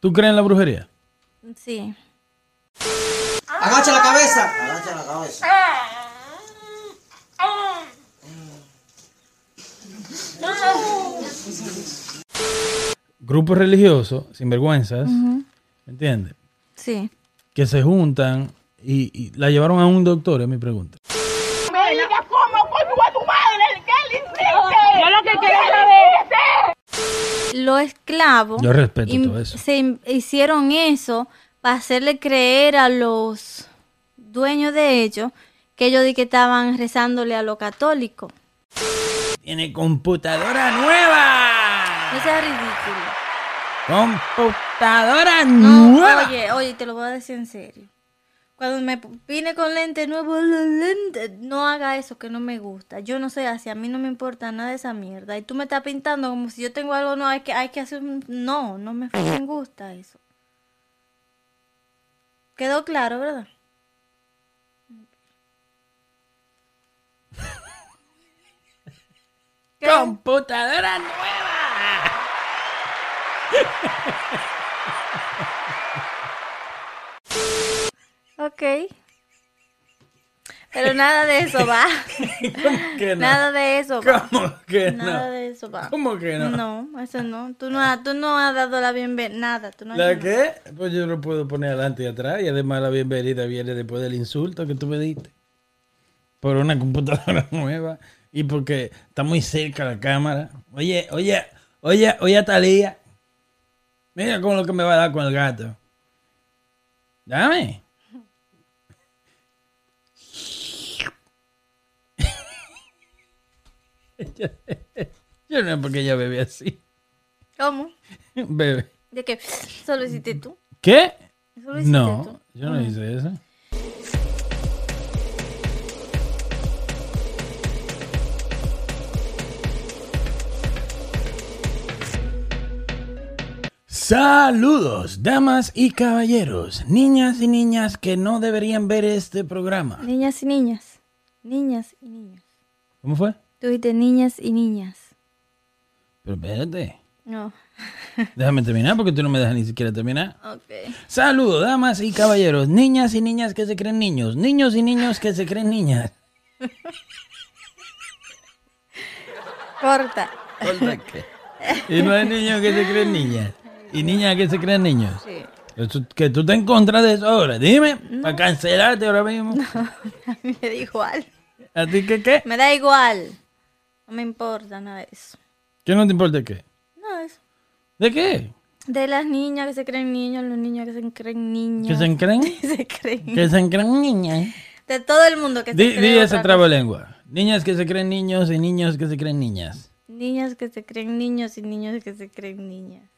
¿Tú crees en la brujería? Sí. Agacha la cabeza. Agacha la cabeza. Grupos religiosos, sinvergüenzas, ¿me entiendes? Sí. Que se juntan y, y la llevaron a un doctor, es mi pregunta. me digas cómo coño a tu madre, ¿qué le hiciste? Yo lo que quiero saber. Los esclavos Yo respeto im- todo eso. se hicieron eso para hacerle creer a los dueños de ellos que ellos di que estaban rezándole a los católicos. Tiene computadora nueva. No sea ridículo. Computadora No, nueva. oye, oye, te lo voy a decir en serio. Cuando me vine con lente nuevo, los lentes, no haga eso que no me gusta. Yo no soy así, a mí no me importa nada esa mierda. Y tú me estás pintando como si yo tengo algo, no, hay que, hay que hacer un... No, no me gusta eso. Quedó claro, ¿verdad? ¿Qué? Computadora nueva. Ok. Pero nada de eso va. que no? Nada de eso va. ¿Cómo que Nada no? de eso va. ¿Cómo que no? No, eso no. Tú no, has- tú no has dado la bienvenida. Nada. Tú no has ¿La nada. qué? Pues yo lo puedo poner adelante y atrás. Y además la bienvenida viene después del insulto que tú me diste. Por una computadora nueva. Y porque está muy cerca la cámara. Oye, oye, oye, oye Talía. Mira con lo que me va a dar con el gato. Dame. Yo no sé por qué ella bebe así. ¿Cómo? Bebe. ¿De qué? ¿Eso lo hiciste tú? ¿Qué? ¿Eso lo hiciste No, tú? yo no hice eso. Saludos, damas y caballeros, niñas y niñas que no deberían ver este programa. Niñas y niñas. Niñas y niños. ¿Cómo fue? Tú dijiste niñas y niñas. Pero espérate, No. déjame terminar porque tú no me dejas ni siquiera terminar. Ok. Saludos, damas y caballeros, niñas y niñas que se creen niños, niños y niños que se creen niñas. Corta. Corta que- Y no hay niños que se creen niñas. Y niñas que se creen niños. Sí. Que tú te en contra de eso ahora. Dime, para cancelarte ahora mismo. A mí me da igual. ¿A ti qué qué? Me da igual. No me importa nada de eso. ¿Qué no te importa qué? Nada de eso. ¿De qué? De las niñas que se creen niños, los niños que se creen niños. ¿Que se creen? se creen. Que se creen niñas. De todo el mundo que se Di, cree di esa trabalengua. Niñas que se creen niños y niños que se creen niñas. Niñas que se creen niños y niños que se creen niñas.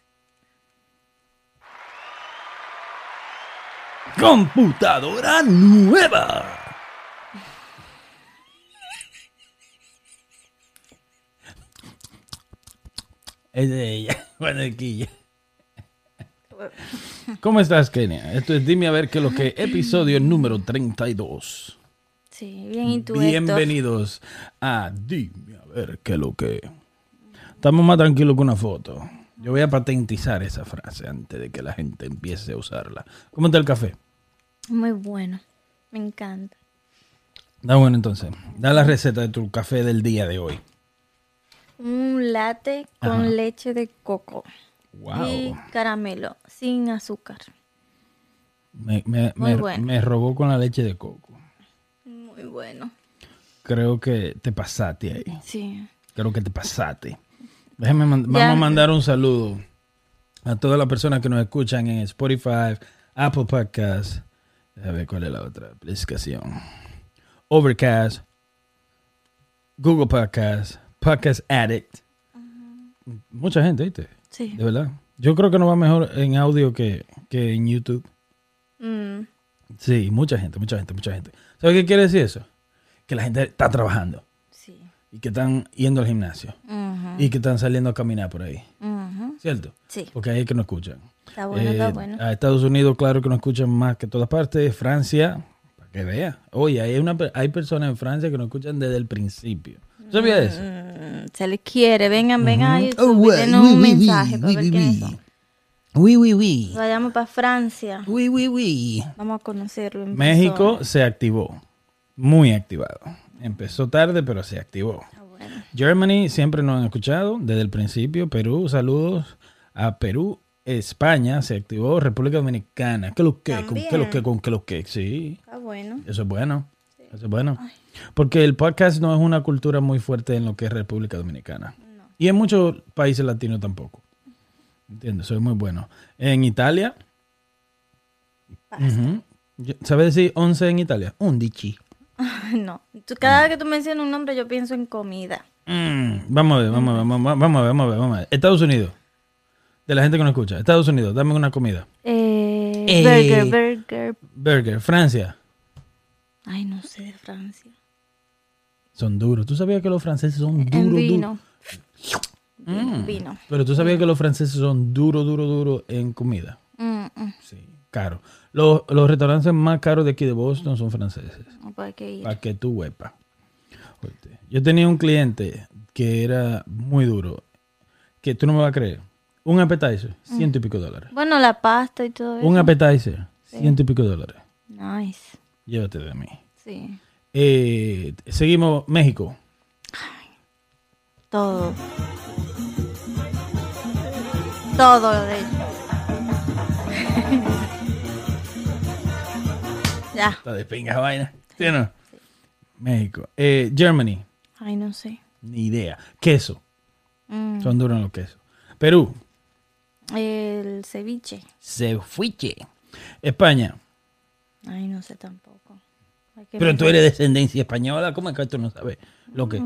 Computadora nueva. Es de ella, Guanequilla. ¿Cómo estás, Kenia? Esto es Dime a ver qué es lo que episodio número 32. Sí, bien y tú? Bienvenidos a Dime a ver qué es lo que. Estamos más tranquilos que una foto. Yo voy a patentizar esa frase antes de que la gente empiece a usarla. ¿Cómo está el café? Muy bueno. Me encanta. Da bueno entonces. Da la receta de tu café del día de hoy. Un latte con leche de coco Wow. y caramelo, sin azúcar. Me, me, Muy me- bueno. me robó con la leche de coco. Muy bueno. Creo que te pasaste ahí. Sí. Creo que te pasaste. Déjame Ya. vamos a mandar un saludo a todas las personas que nos escuchan en Spotify, Apple Podcasts. A ver cuál es la otra aplicación. Overcast, Google Podcasts, Podcast Addict. Mucha gente, ¿viste? Sí. De verdad. Yo creo que nos va mejor en audio que, que en YouTube. Mm, Sí, mucha gente, mucha gente, mucha gente. ¿Sabes qué quiere decir eso? Que la gente está trabajando sí. y que están yendo al gimnasio Ujú, y que están saliendo a caminar por ahí. ujú. ¿Cierto? Sí. Porque ahí es que nos escuchan. Está bueno, está Eh, bueno. A Estados Unidos, claro que nos escuchan más que todas partes. Francia, para que vea. Oye, hay, una, hay personas en Francia que nos escuchan desde el principio. ¿Sabías eso? Mm, se les quiere. Vengan, vengan a. YouTube Oh, denos oui, un oui, mensaje oui, para ver oui, quiénes son. Oui, oui, oui. Vayamos para Francia. Oui, oui, oui. Vamos a conocerlo. en México persona. se activó. Muy activado. Empezó tarde, pero se activó. Ah, bueno. Germany siempre nos han escuchado desde el principio. Perú, saludos a Perú. España se activó. República Dominicana. ¿Qué lo que? ¿Con qué lo que? ¿Con qué lo que? Sí. Ah, bueno. Eso es bueno. Eso es bueno. Porque el podcast no es una cultura muy fuerte en lo que es República Dominicana. Y en muchos países latinos tampoco. ¿Entiendes? Eso es muy bueno. En Italia. ¿Sabes decir 11 en Italia? Undici. No. Tú- Cada vez que tú mencionas un nombre, yo pienso en comida. Mm, vamos a ver, vamos a ver, vamos a ver, vamos a ver, vamos a ver, vamos a ver. Estados Unidos. De la gente que nos escucha. Estados Unidos, dame una comida. Eh, Eh. Burger, burger. Burger. Francia. Ay, no sé de Francia. Son duros. ¿Tú sabías que los franceses son duros? en duros? vino. Mm. Vino. Pero tú sabías que los franceses son duro, duro, duro en comida. Mm, mm. Sí, caro. Los, los restaurantes más caros de aquí de Boston son franceses. Puede que. Para que tú. Oíste, Yo tenía un cliente que era muy duro. Que tú no me vas a creer. Un appetizer, ciento y pico dólares. Bueno, la pasta y todo eso. Un appetizer, ciento y pico dólares. Nice. Llévate de mí. Sí. Eh, seguimos México. Todo. Todo lo de ellos. ya. Está de pinga vaina. ¿Sí o no? México. Eh, Germany. Ay, no sé. Ni idea. Queso. Mm, Son duros los quesos. Perú. El ceviche. Se fuiche. España. Ay, no sé tampoco. Pero tú eres descendencia española. ¿Cómo es que tú no sabes lo que?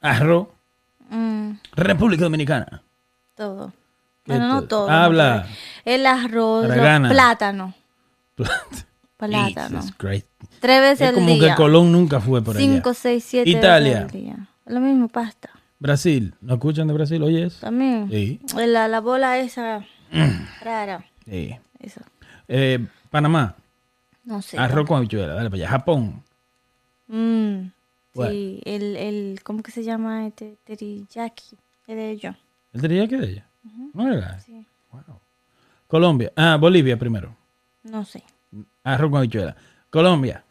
Arroz. Mm, República Dominicana. todo. ¿Qué Bueno, no todo? Habla. no, El arroz, los plátano. Plátano. Jesus Christ. Tres veces Es al como día. que Colón nunca fue por allá. Cinco, seis, siete Italia. veces al día. Lo mismo, pasta. Brasil. ¿No escuchan de Brasil? Oye eso. También. Sí. La, la bola esa rara. Sí. Eso. Eh, Panamá. No sé. Arroz con habichuela. Dale para allá. Japón. Mm, sí, el, el, ¿cómo que se llama este? Teriyaki. Es de ellos. ¿El teriyaki de ella? No era. Sí. Wow. Colombia. Ah, Bolivia primero. No sé. Arroz con habichuela. Colombia.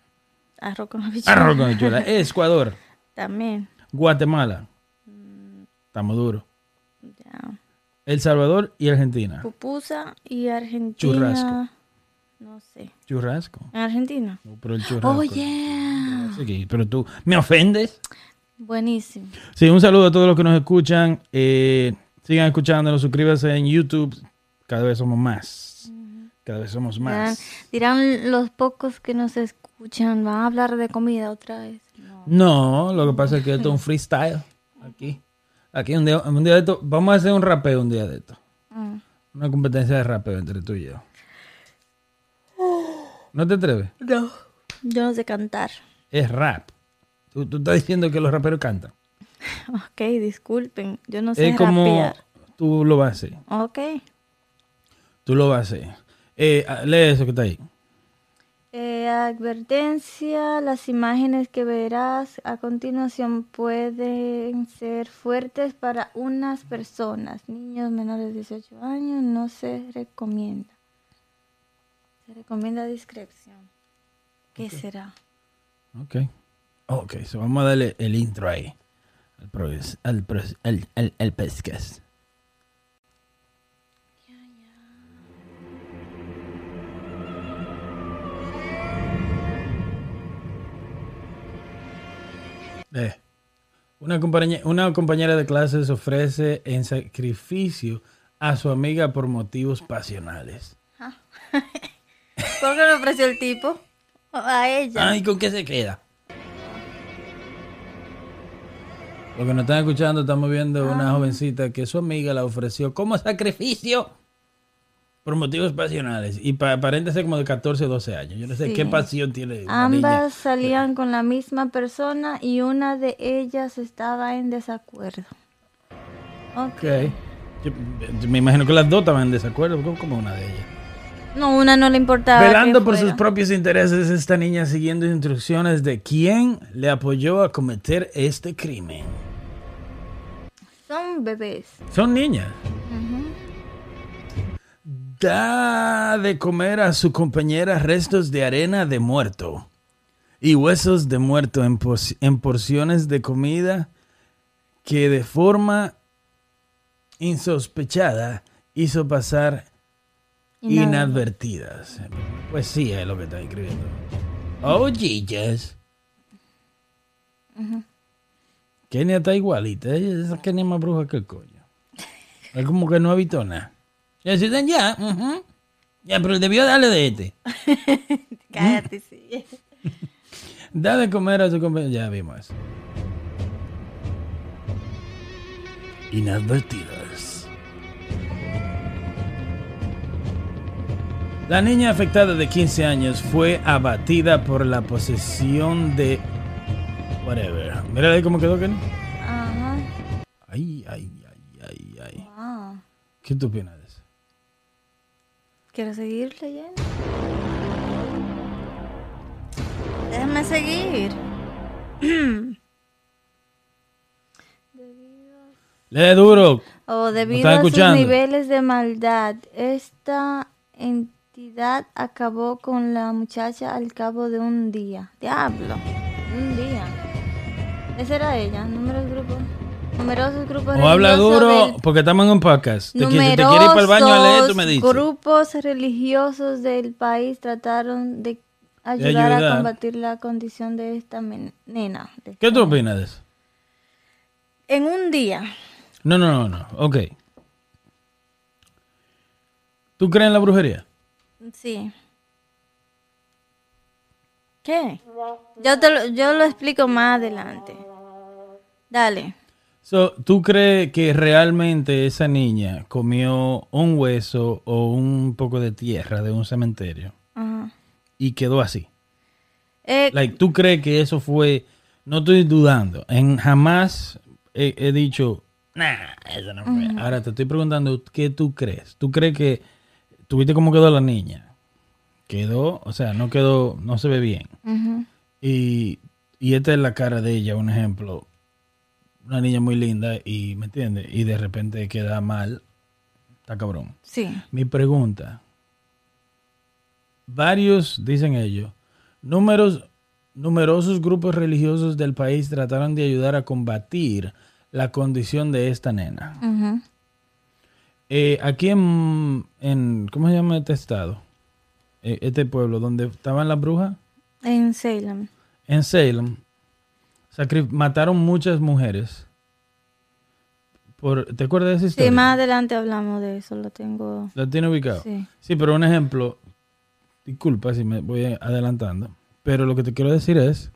Arroz con habichuela. Arroz con habichuela. Ecuador. También. Guatemala. Estamos duros. Ya. El Salvador y Argentina. Pupusa y Argentina. Churrasco. No sé. Churrasco. ¿En Argentina? No, pero el churrasco. Oh, yeah. Pero tú me ofendes. Buenísimo. Sí, un saludo a todos los que nos escuchan. Eh, sigan escuchándonos, suscríbanse en YouTube. Cada vez somos más. Cada vez somos Dirán, más. dirán los pocos que nos escuchan, van a hablar de comida otra vez. No. No, lo que pasa es que esto es un freestyle. Aquí. Aquí un día, un día de esto. Vamos a hacer un rapeo un día de esto. Mm. Una competencia de rapeo entre tú y yo. ¿No te atreves? No. Yo no sé cantar. Es rap. Tú, tú estás diciendo que los raperos cantan. Ok, disculpen. Yo no sé Es como rapear. tú lo vas a hacer. Ok. Tú lo vas a hacer. Eh, ah, lee eso que está ahí. Eh, advertencia, las imágenes que verás a continuación pueden ser fuertes para unas personas. Niños menores de 18 años no se recomienda. Se recomienda discreción. ¿Qué será? Ok. Ok, so vamos a darle el intro ahí. Al, progres- al, pros- al, al, al podcast. Eh, una, compañe- una compañera de clases ofrece en sacrificio a su amiga por motivos pasionales. ¿Por qué le ofreció el tipo? A ella. Ay, ¿con qué se queda? Lo que nos están escuchando, estamos viendo una jovencita que su amiga la ofreció como sacrificio por motivos pasionales. Y pa aparenta como de 14 o 12 años. Yo no sé Sí. qué pasión tiene niña. Ambas salían con la misma persona y una de ellas estaba en desacuerdo. Ok. Ok. Yo- yo me imagino que las dos estaban en desacuerdo. ¿Cómo, cómo una de ellas? No, una no le importaba. Velando por sus propios intereses, esta niña siguiendo instrucciones de quién le apoyó a cometer este crimen. Son bebés. Son niñas. da de comer a su compañera restos de arena de muerto y huesos de muerto en, porciones de comida que de forma insospechada hizo pasar inadvertidas. Pues sí, es lo que está escribiendo. Oh, Jesus. Kenia está igualita. Esa Kenia es más bruja que el coño. Es como que no ha visto nada. Ya deciden ya. Ya, pero debió darle de este. Cállate, sí. Da de comer a su compañero. Ya vimos eso. Inadvertidas. La niña afectada de 15 años fue abatida por la posesión de... Whatever. Mira ahí cómo quedó, Kenny. Ajá. Ay, ay, ay, ay, ay. Wow. ¿Qué tú opinas de eso? Quiero seguir leyendo. Déjame seguir. Lee duro. O debido están a sus niveles de maldad, esta entidad acabó con la muchacha al cabo de un día. Diablo, un día. Esa era ella, numerosos grupos. Numerosos grupos O habla duro del- porque estamos en un podcast. Te, si te quieres ir para el baño a leer, tú me Numerosos dices. grupos religiosos del país trataron de ayudar, ayudar. a combatir la condición de esta nena. de ¿Qué tú opinas de eso? En un día. No, no, no, no. Ok. ¿Tú crees en la brujería? Sí. ¿Qué? Yo, te lo, yo lo explico más adelante. Dale. So, ¿Tú crees que realmente esa niña comió un hueso o un poco de tierra de un cementerio Ajá. y quedó así? Eh, Like, ¿Tú crees que eso fue.? No estoy dudando. En jamás he, he dicho. Nah, eso no fue. Ahora te estoy preguntando, ¿qué tú crees? ¿Tú crees que. ¿Tuviste cómo quedó la niña? Quedó, o sea, no quedó, no se ve bien. Y, y esta es la cara de ella, un ejemplo. Una niña muy linda y, ¿me entiendes? Y de repente queda mal. Está cabrón. Sí. Mi pregunta. Varios, dicen ellos, números, numerosos grupos religiosos del país trataron de ayudar a combatir la condición de esta nena. ujú. Eh, aquí en, en, ¿cómo se llama este estado? Eh, este pueblo, donde estaban las brujas, En Salem. en Salem, mataron muchas mujeres. Por, ¿Te acuerdas de esa historia? Sí, más adelante hablamos de eso, lo tengo. ¿La tiene ubicado? Sí. Sí, pero un ejemplo, disculpa si me voy adelantando, pero lo que te quiero decir es,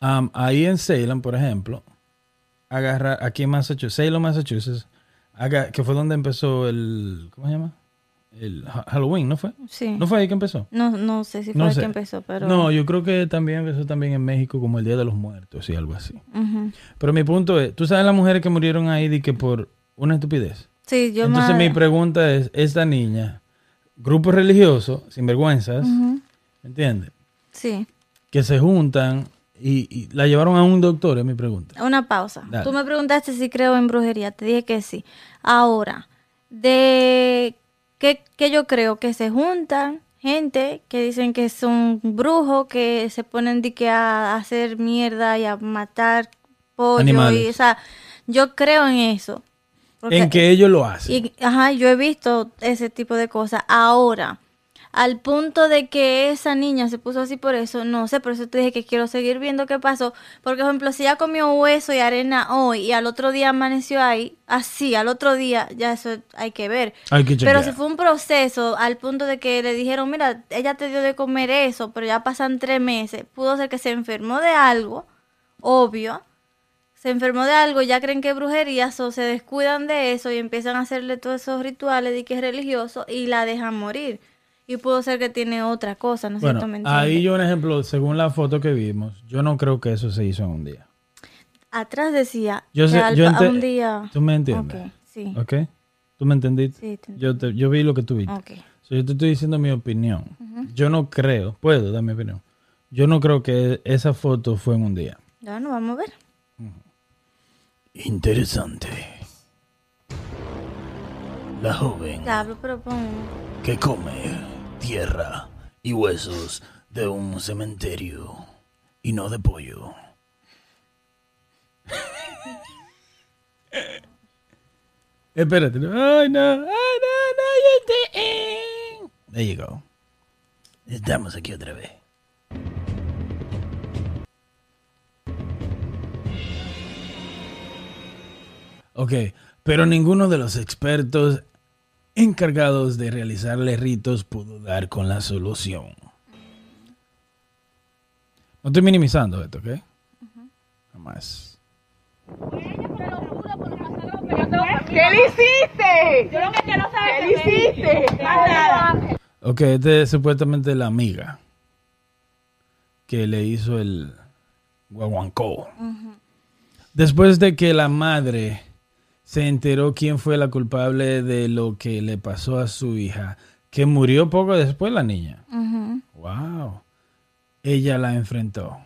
ahí en Salem, por ejemplo, agarrar, aquí en Massachusetts, Salem, Massachusetts, haga- que fue donde empezó el, ¿cómo se llama? El Ha- Halloween, ¿no fue? Sí. ¿No fue ahí que empezó? No, no sé si fue No sé. que empezó, pero. No, yo creo que también empezó también en México como el Día de los Muertos y algo así. Pero mi punto es, ¿tú sabes las mujeres que murieron ahí de que por una estupidez? Sí, yo Entonces mi pregunta es, esta niña, grupo religioso, sinvergüenzas, Ujú. ¿me entiendes? Sí. Que se juntan y, y la llevaron a un doctor, es mi pregunta. Una pausa. Dale. Tú me preguntaste si creo en brujería. Te dije que sí. Ahora, de qué, qué yo creo que se juntan gente que dicen que son brujos, que se ponen de que a hacer mierda y a matar pollo. Animales. Y, o sea, yo creo en eso. En que ellos lo hacen. y, ajá, yo he visto ese tipo de cosas. Ahora, al punto de que esa niña se puso así por eso, no sé, por eso te dije que quiero seguir viendo qué pasó. Porque, por ejemplo, si ella comió hueso y arena hoy y al otro día amaneció ahí, así, al otro día, ya eso hay que ver. Hay que Pero si fue un proceso al punto de que le dijeron, mira, ella te dio de comer eso, pero ya pasan tres meses, pudo ser que se enfermó de algo, obvio, se enfermó de algo, ya creen que es brujería, so se descuidan de eso y empiezan a hacerle todos esos rituales de que es religioso y la dejan morir. Y pudo ser que tiene otra cosa, no si Bueno, entiendes. ahí yo un ejemplo, según la foto que vimos, yo no creo que eso se hizo en un día. Atrás decía Yo sé, yo a un día... ¿Tú me entiendes? Ok, sí. ¿Ok? ¿Tú me entendiste? Sí, te yo, te- yo vi lo que tú viste. Ok. So, yo te estoy diciendo mi opinión. Yo no creo, puedo dar mi opinión. Yo no creo que esa foto fue en un día. Ya no vamos a ver. Interesante. La joven Diablo, pero pon. que come tierra y huesos de un cementerio y no de pollo. Espérate. Ay, no. Ay, no, no. There you go. Estamos aquí otra vez. Ok, pero ninguno de los expertos encargados de realizarle ritos pudo dar con la solución. No estoy minimizando esto, ¿ok? Jamás. ¿Qué le hiciste? Yo lo que quiero saber ¿Qué le hiciste? Más nada. Ok, esta es supuestamente la amiga que le hizo el guaguancó. Después de que la madre se enteró quién fue la culpable de lo que le pasó a su hija, que murió poco después la niña. Wow. Ella la enfrentó.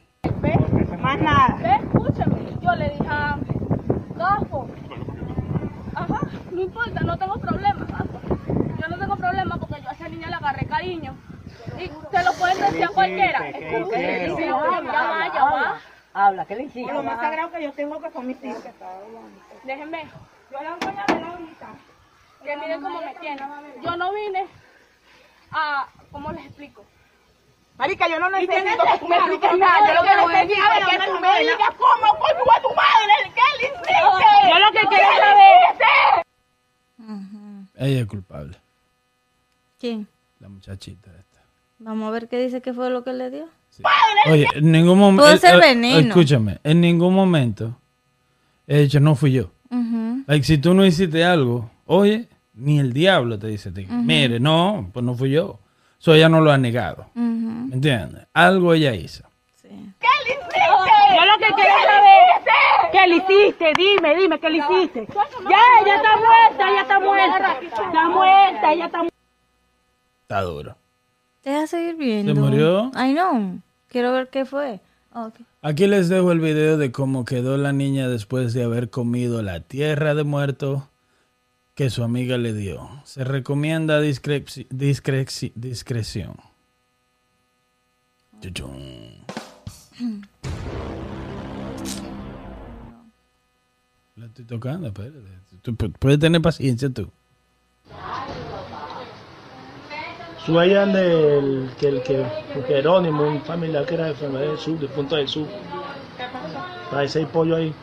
Más nada. Ve, escúchame. Yo le dije a Gafo. Ajá, no importa, no tengo problema, Gafo. Yo no tengo problema porque yo a esa niña le agarré cariño. Y te lo pueden decir a cualquiera. Escúchame, ya va, ya va. Habla, ¿qué le hiciste? Lo más sagrado que yo tengo que son mis hijos. Déjenme. Yo la voy a ver ahorita. Que miren cómo me tiene. Yo no vine a... ¿Cómo les explico? Marica, yo no necesito que tú me expliques nada. Yo lo que necesito es que tú me digas cómo coño a tu madre. ¿Qué le hiciste? Yo lo que quiero saber... Ella es culpable. ¿Quién? La muchachita esta. Vamos a ver qué dice que fue lo que le dio. Oye, en ningún momento. Ser veneno. Escúchame, en ningún momento he dicho no fui yo. Ujú. Like, si tú no hiciste algo, oye, ni el diablo te dice, a ti, mire, no, pues no fui yo. So ella no lo ha negado. Ujú. ¿Me entiendes? Algo ella hizo. Sí. Yo lo que quiero saber ¿Qué le hiciste? Dime, dime, ¿qué le hiciste? Ya, ella está muerta, ella está muerta. Está muerta, ella está muerta. Está duro. Deja seguir viendo. murió? Ay, no. Quiero ver qué fue. Aquí les dejo el video de cómo quedó la niña después de haber comido la tierra de muerto que su amiga le dio. Se recomienda discre- discre- discreción. La estoy tocando, espérate. Puedes tener paciencia tú. Sueñan del que el que, Jerónimo, un familiar que era de enfermedad del sur, de Punta del Sur. Hay seis pollos ahí.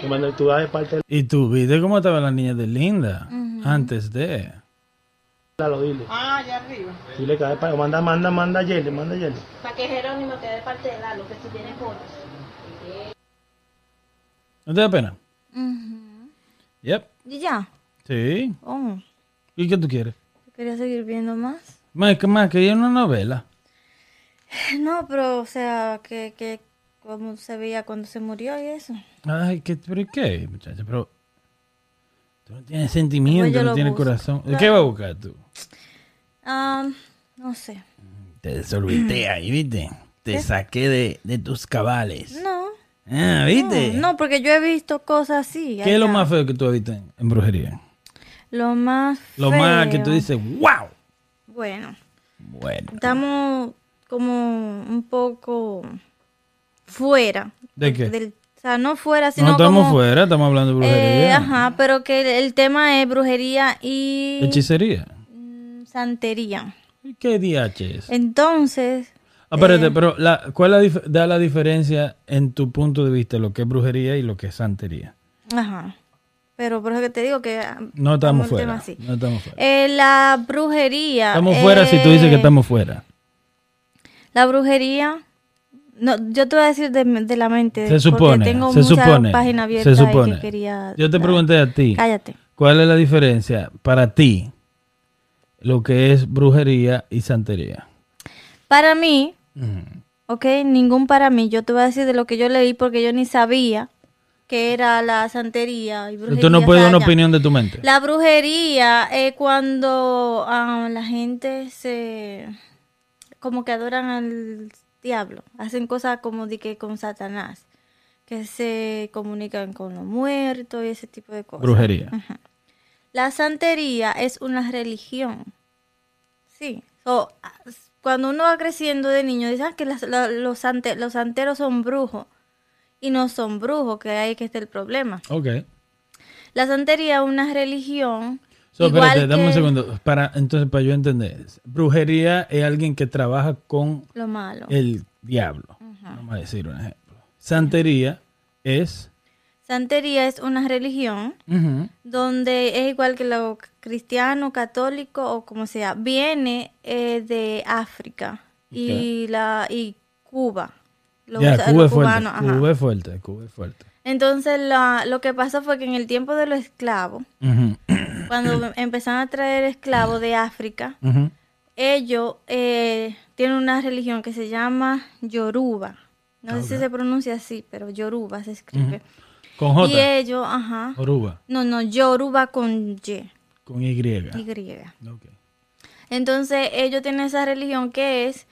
De de Y tú viste cómo estaba la niña de Linda antes de. la lo dile. Ah, allá arriba. Dile que de parte. Manda, manda, manda a Yele, manda a Yele. Para que Jerónimo quede parte de Lalo, que si tiene pollos. ¿No te da pena? Ujú. Yep. Y ya. Sí. Oh, ¿Y qué tú quieres? quería seguir viendo más. Más que más que una novela. No, pero, o sea, que, que cómo se veía cuando se murió y eso. Ay, ¿qué, pero qué, muchacha? Pero tú no tienes sentimiento, Pues no tienes busco. corazón. ¿Qué vas a buscar tú? Ah, no sé. Te desorbité ahí, ¿viste? Te saqué de, de tus cabales. No. Ah, ¿viste? No, porque yo he visto cosas así. ¿Qué es lo más feo que tú has visto en, en brujería? Lo más Lo más que tú dices, wow. Bueno, Bueno. estamos como un poco fuera. ¿De qué? del- o sea, no fuera, sino No estamos como... fuera, estamos hablando de eh, brujería. ajá, pero que el, el tema es brujería y Hechicería. mm, santería. ¿Y ¿Qué DH es? Entonces, Ah, espérate, eh, pero la, ¿cuál la da la diferencia en tu punto de vista lo que es brujería y lo que es santería? ajá. Pero por eso que te digo que... ah, No estamos fuera. así. No estamos fuera. Eh, la brujería... Estamos fuera si tú dices que eh, estamos fuera. La brujería... No, yo te voy a decir de, de la mente. Se supone, tengo se supone, páginas se supone. que quería... Yo te pregunté a ti, Cállate. ¿cuál es la diferencia para ti lo que es brujería y santería? Para mí, ok, ningún para mí. Yo te voy a decir de lo que yo leí porque yo ni sabía que era la santería y brujería. Tú no puedes dar una opinión de tu mente. La brujería es cuando ah, la gente se... como que adoran al diablo. Hacen cosas como de que con Satanás. Que se comunican con los muertos y ese tipo de cosas. Brujería. La santería es una religión. Sí. So, ah, cuando uno va creciendo de niño, dicen que las- la- los, sante- los santeros son brujos. Y no son brujos, que ahí que está el problema. Ok. La santería es una religión. So, igual espérate, dame un que segundo. Para, entonces, para yo entender. Brujería es alguien que trabaja con Lo malo. el diablo. Vamos a decir un ejemplo. Santería es... Santería es una religión donde es igual que lo cristiano, católico o como sea, viene eh, de África y la y Cuba. Lo Ya, usa- Cuba los fuerte. Cuba es fuerte. Cuba es fuerte. Entonces la- lo que pasó fue que en el tiempo de los esclavos, cuando empezaron a traer esclavos de África, ellos eh, tienen una religión que se llama Yoruba. No sé si se pronuncia así, pero Yoruba se escribe. Con J. Y ellos, ajá. Oruba. No, no, Yoruba con Y. Con Y. Y. Ok. Entonces ellos tienen esa religión que es,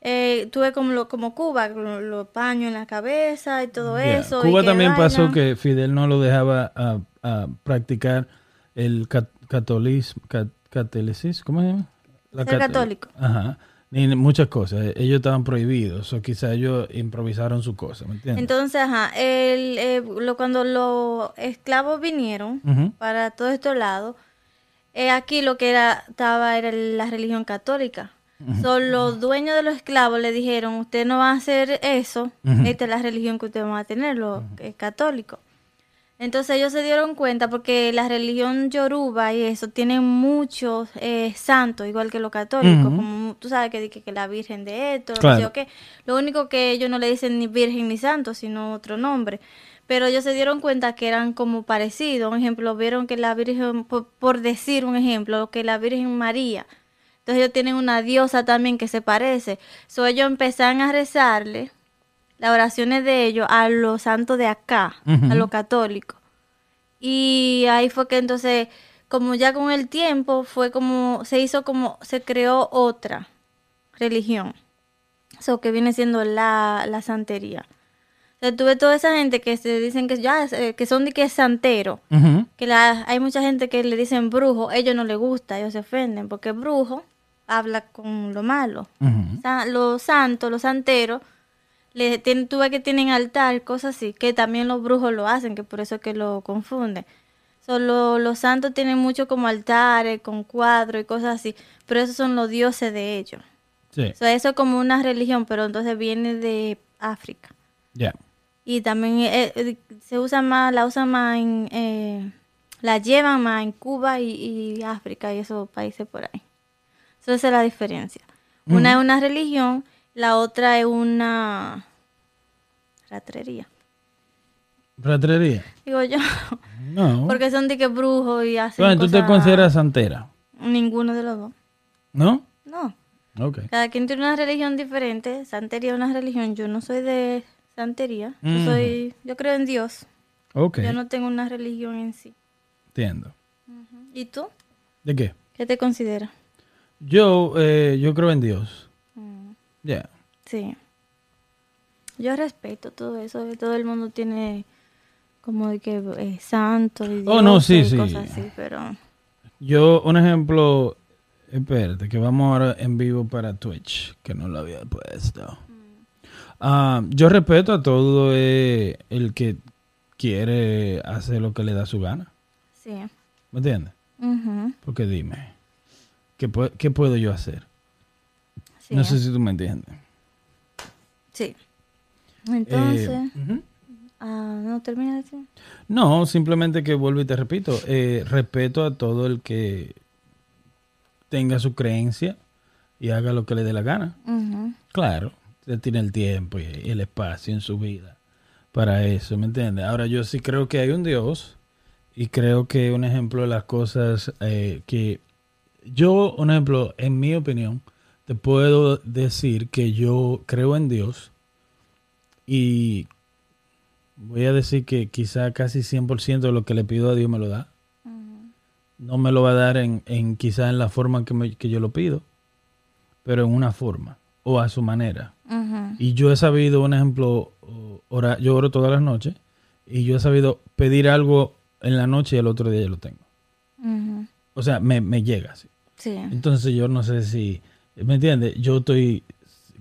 eh, tuve como, lo- como Cuba, lo- los paños en la cabeza y todo eso. Cuba también pasó que Fidel no lo dejaba a, a practicar el cat- catolicismo, cat- catolicismo, ¿cómo se llama? La Ser cat- católico. Ajá. Ni muchas cosas. Ellos estaban prohibidos. O quizá ellos improvisaron su cosa, ¿me entiendes? Entonces, ajá, el, eh, lo, cuando los esclavos vinieron para todos estos lados, eh, aquí lo que era, estaba era la religión católica. Son los dueños de los esclavos le dijeron, usted no va a hacer eso, esta es la religión que usted va a tener, los eh, católicos. Entonces ellos se dieron cuenta porque la religión yoruba y eso tienen muchos eh, santos, igual que los católicos, como tú sabes que, que, que la virgen de esto, Claro. Lo único que ellos no le dicen ni virgen ni santo, sino otro nombre. Pero ellos se dieron cuenta que eran como parecidos. Un ejemplo, vieron que la Virgen, por, por decir un ejemplo, que la Virgen María. Entonces ellos tienen una diosa también que se parece. So ellos empezaron a rezarle las oraciones de ellos a los santos de acá, a los católicos. Y ahí fue que entonces, como ya con el tiempo, fue como, se hizo como, se creó otra religión. Eso que viene siendo la, la santería. O sea, tuve toda esa gente que se dicen que ya eh, que son de que es santero. Que la, hay mucha gente que le dicen brujo, ellos no les gusta, ellos se ofenden, porque brujo habla con lo malo. Los santos, los santeros, le tú ves que tienen altar, cosas así, que también los brujos lo hacen, que por eso es que lo confunden. Solo los santos tienen mucho como altares, con cuadros y cosas así, pero esos son los dioses de ellos. Sí. Eso es como una religión, pero entonces viene de África. Ya. Y también eh, eh, se usa más, la usan más en, eh, la llevan más en Cuba y, y África y esos países por ahí. Esa es la diferencia. Una es una religión, la otra es una ratrería. Ratrería. Digo yo, No. porque son de que brujos y hacen Bueno, tú te consideras santera, Ninguno de los dos. ¿no? No. Ok. Cada quien tiene una religión diferente. Santería es una religión. Yo no soy de santería. Yo soy, yo creo en Dios. Ok. Yo no tengo una religión en sí. Entiendo. ¿Y tú? ¿De qué? ¿Qué te consideras? Yo, eh, yo creo en Dios. Mm. Ya. Sí. Yo respeto todo eso. Todo el mundo tiene como de que eh, santo y Oh, no, sí, y sí. cosas así, pero Yo, un ejemplo, espérate, que vamos ahora en vivo para Twitch, que no lo había puesto. Ah, yo respeto a todo eh, el que quiere hacer lo que le da su gana. sí. ¿Me entiendes? Porque dime, ¿qué, qué puedo yo hacer? sí. No sé si tú me entiendes. Sí. Eh, Entonces, ah, no termina de decir. No, simplemente que vuelvo y te repito, eh, respeto a todo el que tenga su creencia y haga lo que le dé la gana. Claro, él tiene el tiempo y el espacio en su vida para eso, ¿me entiendes? Ahora yo sí creo que hay un Dios y creo que un ejemplo de las cosas eh, que yo, un ejemplo, en mi opinión, te puedo decir que yo creo en Dios y voy a decir que quizá casi 100% de lo que le pido a Dios me lo da. No me lo va a dar en, en quizá en la forma que, me- que yo lo pido, pero en una forma o a su manera. Y yo he sabido, un ejemplo, ora- yo oro todas las noches y yo he sabido pedir algo en la noche y el otro día ya lo tengo. o sea, me, me llega. ¿sí? Sí. Entonces yo no sé si, ¿me entiendes? Yo estoy,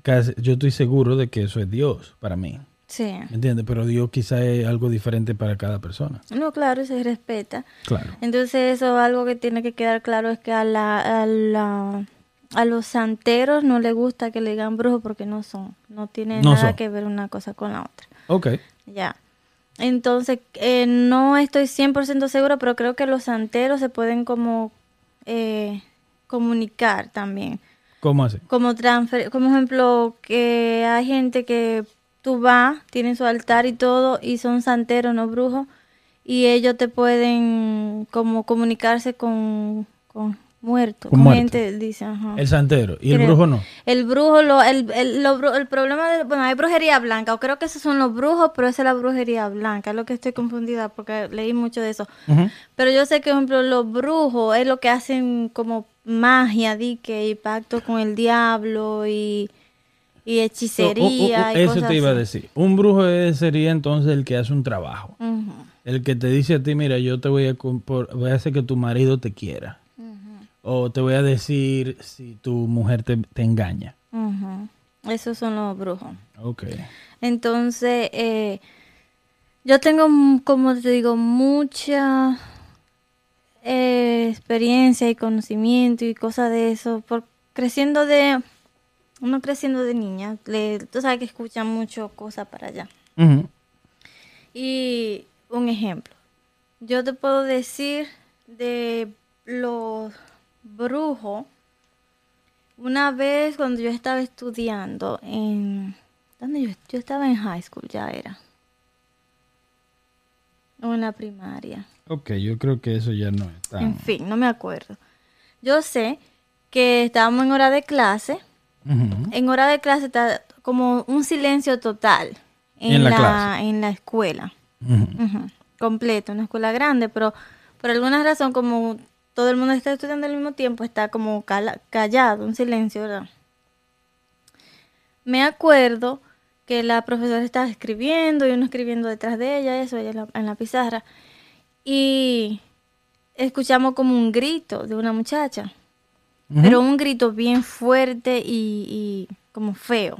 casi, yo estoy seguro de que eso es Dios para mí, Sí. ¿me entiendes? Pero Dios quizá es algo diferente para cada persona. No, claro, se respeta. Claro. Entonces eso algo que tiene que quedar claro es que a la, a la- a los santeros no les gusta que le digan brujo porque no son, no tiene No nada son. que ver una cosa con la otra. Ok. Ya. Entonces, eh, no estoy 100% segura, pero creo que los santeros se pueden como eh, comunicar también. ¿Cómo así? Como transfer, como ejemplo, que hay gente que tú vas, tienen su altar y todo, y son santeros, no brujos, y ellos te pueden como comunicarse con, con muertos, Con gente, dice, ajá. El santero. ¿Y el brujo no? El brujo, lo, el, el, lo el problema de, bueno, hay brujería blanca, o creo que esos son los brujos, pero esa es la brujería blanca, es lo que estoy confundida porque leí mucho de eso. Pero yo sé que, por ejemplo, los brujos es lo que hacen como magia, dique, y pacto con el diablo y, y hechicería uh, uh, uh, y eso cosas te iba a decir. Un brujo sería entonces el que hace un trabajo. El que te dice a ti, mira, yo te voy a, voy a hacer que tu marido te quiera. O te voy a decir si tu mujer te, te engaña. Esos son los brujos. Ok. Entonces, eh, yo tengo, como te digo, mucha eh, experiencia y conocimiento y cosas de eso. Por creciendo de, uno creciendo de niña, le, tú sabes que escuchan mucho cosas para allá. Y un ejemplo, yo te puedo decir de los brujos. Una vez cuando yo estaba estudiando en... ¿Dónde yo? Yo estaba en high school, ya era. O en la primaria. Ok, yo creo que eso ya no es tan... En fin, no me acuerdo. Yo sé que estábamos en hora de clase. En hora de clase está como un silencio total en, En la la, clase. en la escuela. Completo, una escuela grande, pero por alguna razón como todo el mundo está estudiando al mismo tiempo, está como callado, un silencio, ¿verdad? Me acuerdo que la profesora estaba escribiendo y uno escribiendo detrás de ella, eso, ella en la, en la pizarra, y escuchamos como un grito de una muchacha, pero un grito bien fuerte y, y como feo.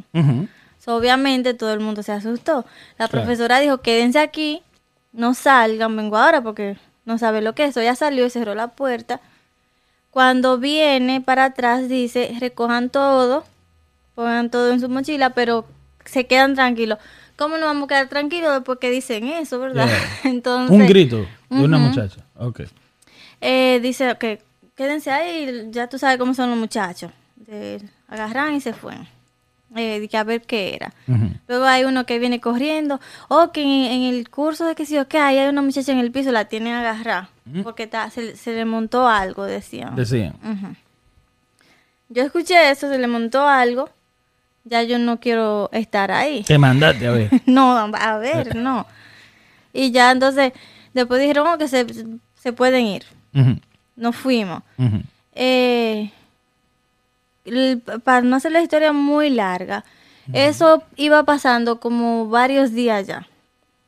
So, obviamente todo el mundo se asustó. La Claro. profesora dijo, quédense aquí, no salgan, vengo ahora porque no sabe lo que es. So, ella salió y cerró la puerta. Cuando viene para atrás dice, recojan todo, pongan todo en su mochila, pero se quedan tranquilos. ¿Cómo nos vamos a quedar tranquilos después que dicen eso, verdad? Yeah. Entonces, Un grito de una muchacha. Ok. eh, dice que quédense ahí, ya tú sabes cómo son los muchachos. Agarran y se fueron. Eh, que a ver qué era. Luego hay uno que viene corriendo. O que en, en el curso de que sí o ahí hay una muchacha en el piso, la tienen agarrada. Porque se, se le montó algo, decían. Decían. Yo escuché eso, se le montó algo. Ya yo no quiero estar ahí. Te mandaste a ver. No, a ver, no. Y ya entonces, después dijeron "Oh, que se, se pueden ir. Nos fuimos. Eh, el- para no hacer la historia muy larga, eso iba pasando como varios días ya.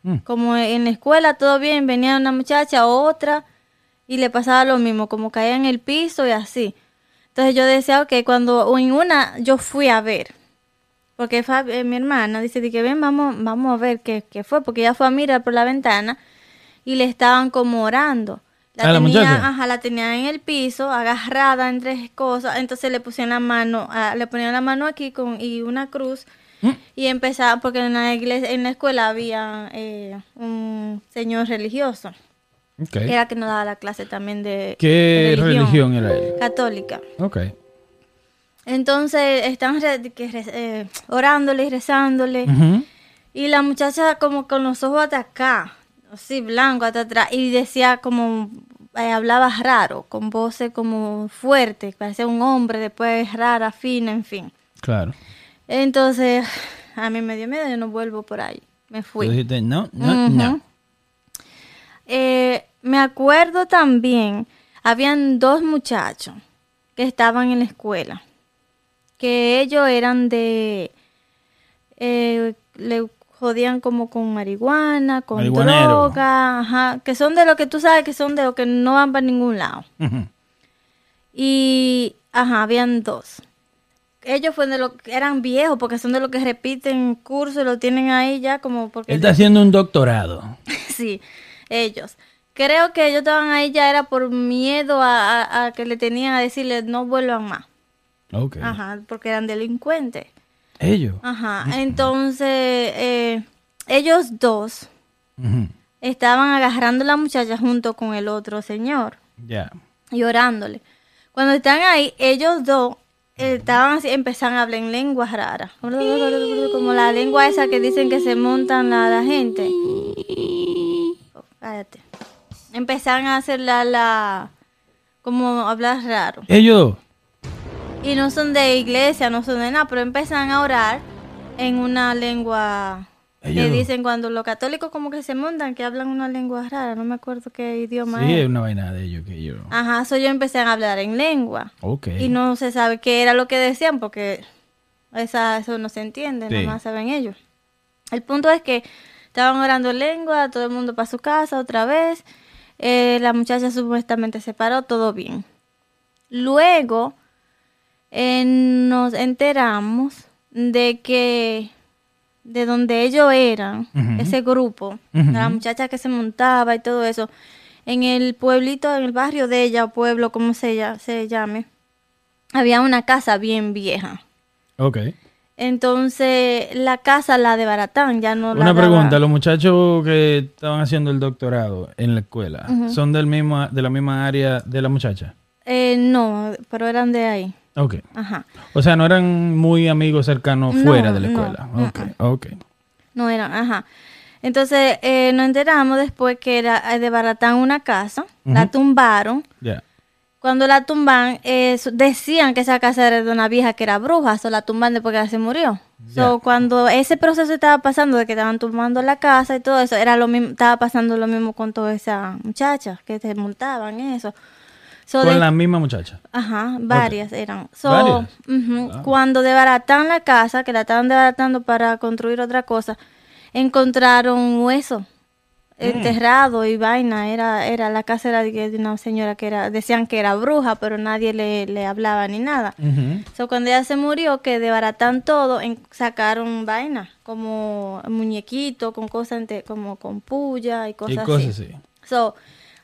Mm. Como en la escuela todo bien, venía una muchacha, otra, y le pasaba lo mismo, como caía en el piso y así. Entonces yo decía, ok, cuando o en una yo fui a ver, porque Fab- eh, mi hermana dice de que ven, vamos, vamos a ver qué, qué fue, porque ella fue a mirar por la ventana y le estaban como orando. La ¿A la tenían, muchacha? ajá, la tenían en el piso, agarrada entre cosas, entonces le pusieron la mano, ah, le ponían la mano aquí con y una cruz Mm. y empezaba, porque en la iglesia, en la escuela había eh, un señor religioso, Ok. que era que nos daba la clase también de ¿Qué religión era él? católica. Ok. Entonces estaban re- que re- eh, orándole y rezándole. Y la muchacha como con los ojos hasta acá, así blanco hasta atrás, y decía como, eh, hablaba raro, con voces como fuerte, parecía un hombre, después rara, fina, en fin. Claro. Entonces, a mí me dio miedo, yo no vuelvo por ahí, me fui. dijiste, no, no, no. Eh, me acuerdo también, habían dos muchachos que estaban en la escuela, que ellos eran de, eh, le jodían como con marihuana, con droga, ajá, que son de lo que tú sabes que son de lo que no van para ningún lado. Y, ajá, habían dos. Ellos fueron de lo eran viejos porque son de los que repiten curso y lo tienen ahí ya como porque Él está haciendo un doctorado. sí, ellos. Creo que ellos estaban ahí ya era por miedo a, a- a que le tenían a decirle no vuelvan más. Ok. Ajá, porque eran delincuentes. Ellos. Ajá, entonces eh, ellos dos estaban agarrando a la muchacha junto con el otro señor Ya. y orándole. Cuando están ahí, ellos dos estaban así, empezaron a hablar en lenguas raras. Como la lengua esa que dicen que se montan la, la gente. Oh, cállate. Empezaron a hacer la, la, como hablar raro. Ellos. Y no son de iglesia, no son de nada, pero empiezan a orar en una lengua que Ellos- dicen cuando los católicos como que se montan, que hablan una lengua rara, no me acuerdo qué idioma Sí, es. una vaina de ellos que ellos. Ajá, eso yo empecé a hablar en lengua. Ok. Y no se sabe qué era lo que decían porque esa, eso no se entiende, Sí. nomás saben ellos. El punto es que estaban orando en lengua, todo el mundo para su casa otra vez. eh, la muchacha supuestamente se paró, todo bien. Luego eh, nos enteramos de que de donde ellos eran, ese grupo, Ujú. la muchacha que se montaba y todo eso, en el pueblito, en el barrio de ella, o pueblo, como se, lla- se llame, había una casa bien vieja. Ok. Entonces, la casa, la de Baratán, ya no la Una daba- pregunta, los muchachos que estaban haciendo el doctorado en la escuela, ¿son del mismo, de la misma área de la muchacha? Eh, no, pero eran de ahí. Ok. Ajá. O sea, no eran muy amigos cercanos No, fuera de la no, escuela. mm, Ok, ok. No eran, ajá. Entonces, eh, nos enteramos después que era eh, de Baratán una casa, la tumbaron. Ya. Cuando la tumban, eh, decían que esa casa era de una vieja que era bruja, so la tumban después que se murió. So, Ya. cuando ese proceso estaba pasando de que estaban tumbando la casa y todo eso, era lo mismo, estaba pasando lo mismo con toda esa muchacha que se multaban eso. So, Con de- la misma muchacha. Ajá, varias eran. So, ¿Varias? ujú, Cuando desbaratan la casa, que la estaban desbaratando para construir otra cosa, encontraron un hueso enterrado y vaina. Era, era la casa era de una señora que era, decían que era bruja, pero nadie le, le hablaba ni nada. So, cuando ella se murió, que desbaratan todo, en- sacaron vaina, como muñequito, con cosas como con puya y Y cosas, cosas así. así. So,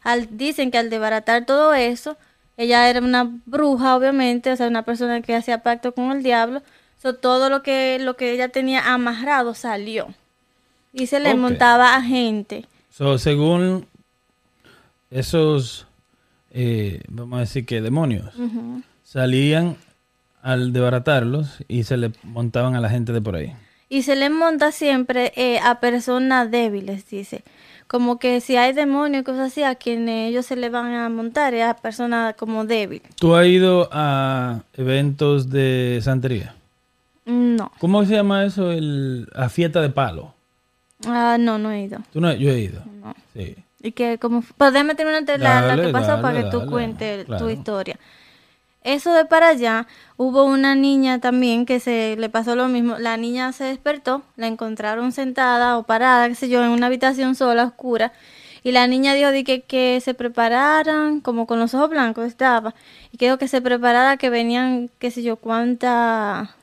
al, dicen que al desbaratar todo eso, ella era una bruja, obviamente, o sea, una persona que hacía pacto con el diablo. So, todo lo que, lo que ella tenía amarrado salió. Y se le montaba a gente. So, según esos, eh, vamos a decir que demonios, salían al desbaratarlos y se le montaban a la gente de por ahí. Y se le monta siempre eh, a personas débiles, dice. Como que si hay demonios y cosas así, a quienes ellos se le van a montar es a personas como débiles. ¿Tú has ido a eventos de santería? No. ¿Cómo se llama eso? El, a fiesta de palo. Ah, no, no he ido. ¿Tú no? Yo he ido. No. Sí. Y que como... Pues déjame terminar la, la Dale, que pasó para que tú cuentes claro. tu historia. Eso de para allá, hubo una niña también que se le pasó lo mismo. La niña se despertó, la encontraron sentada o parada, qué sé yo, en una habitación sola, oscura. Y la niña dijo de que, que se prepararan, como con los ojos blancos estaba. Y que dijo que se preparara, que venían, qué sé yo, cuánta,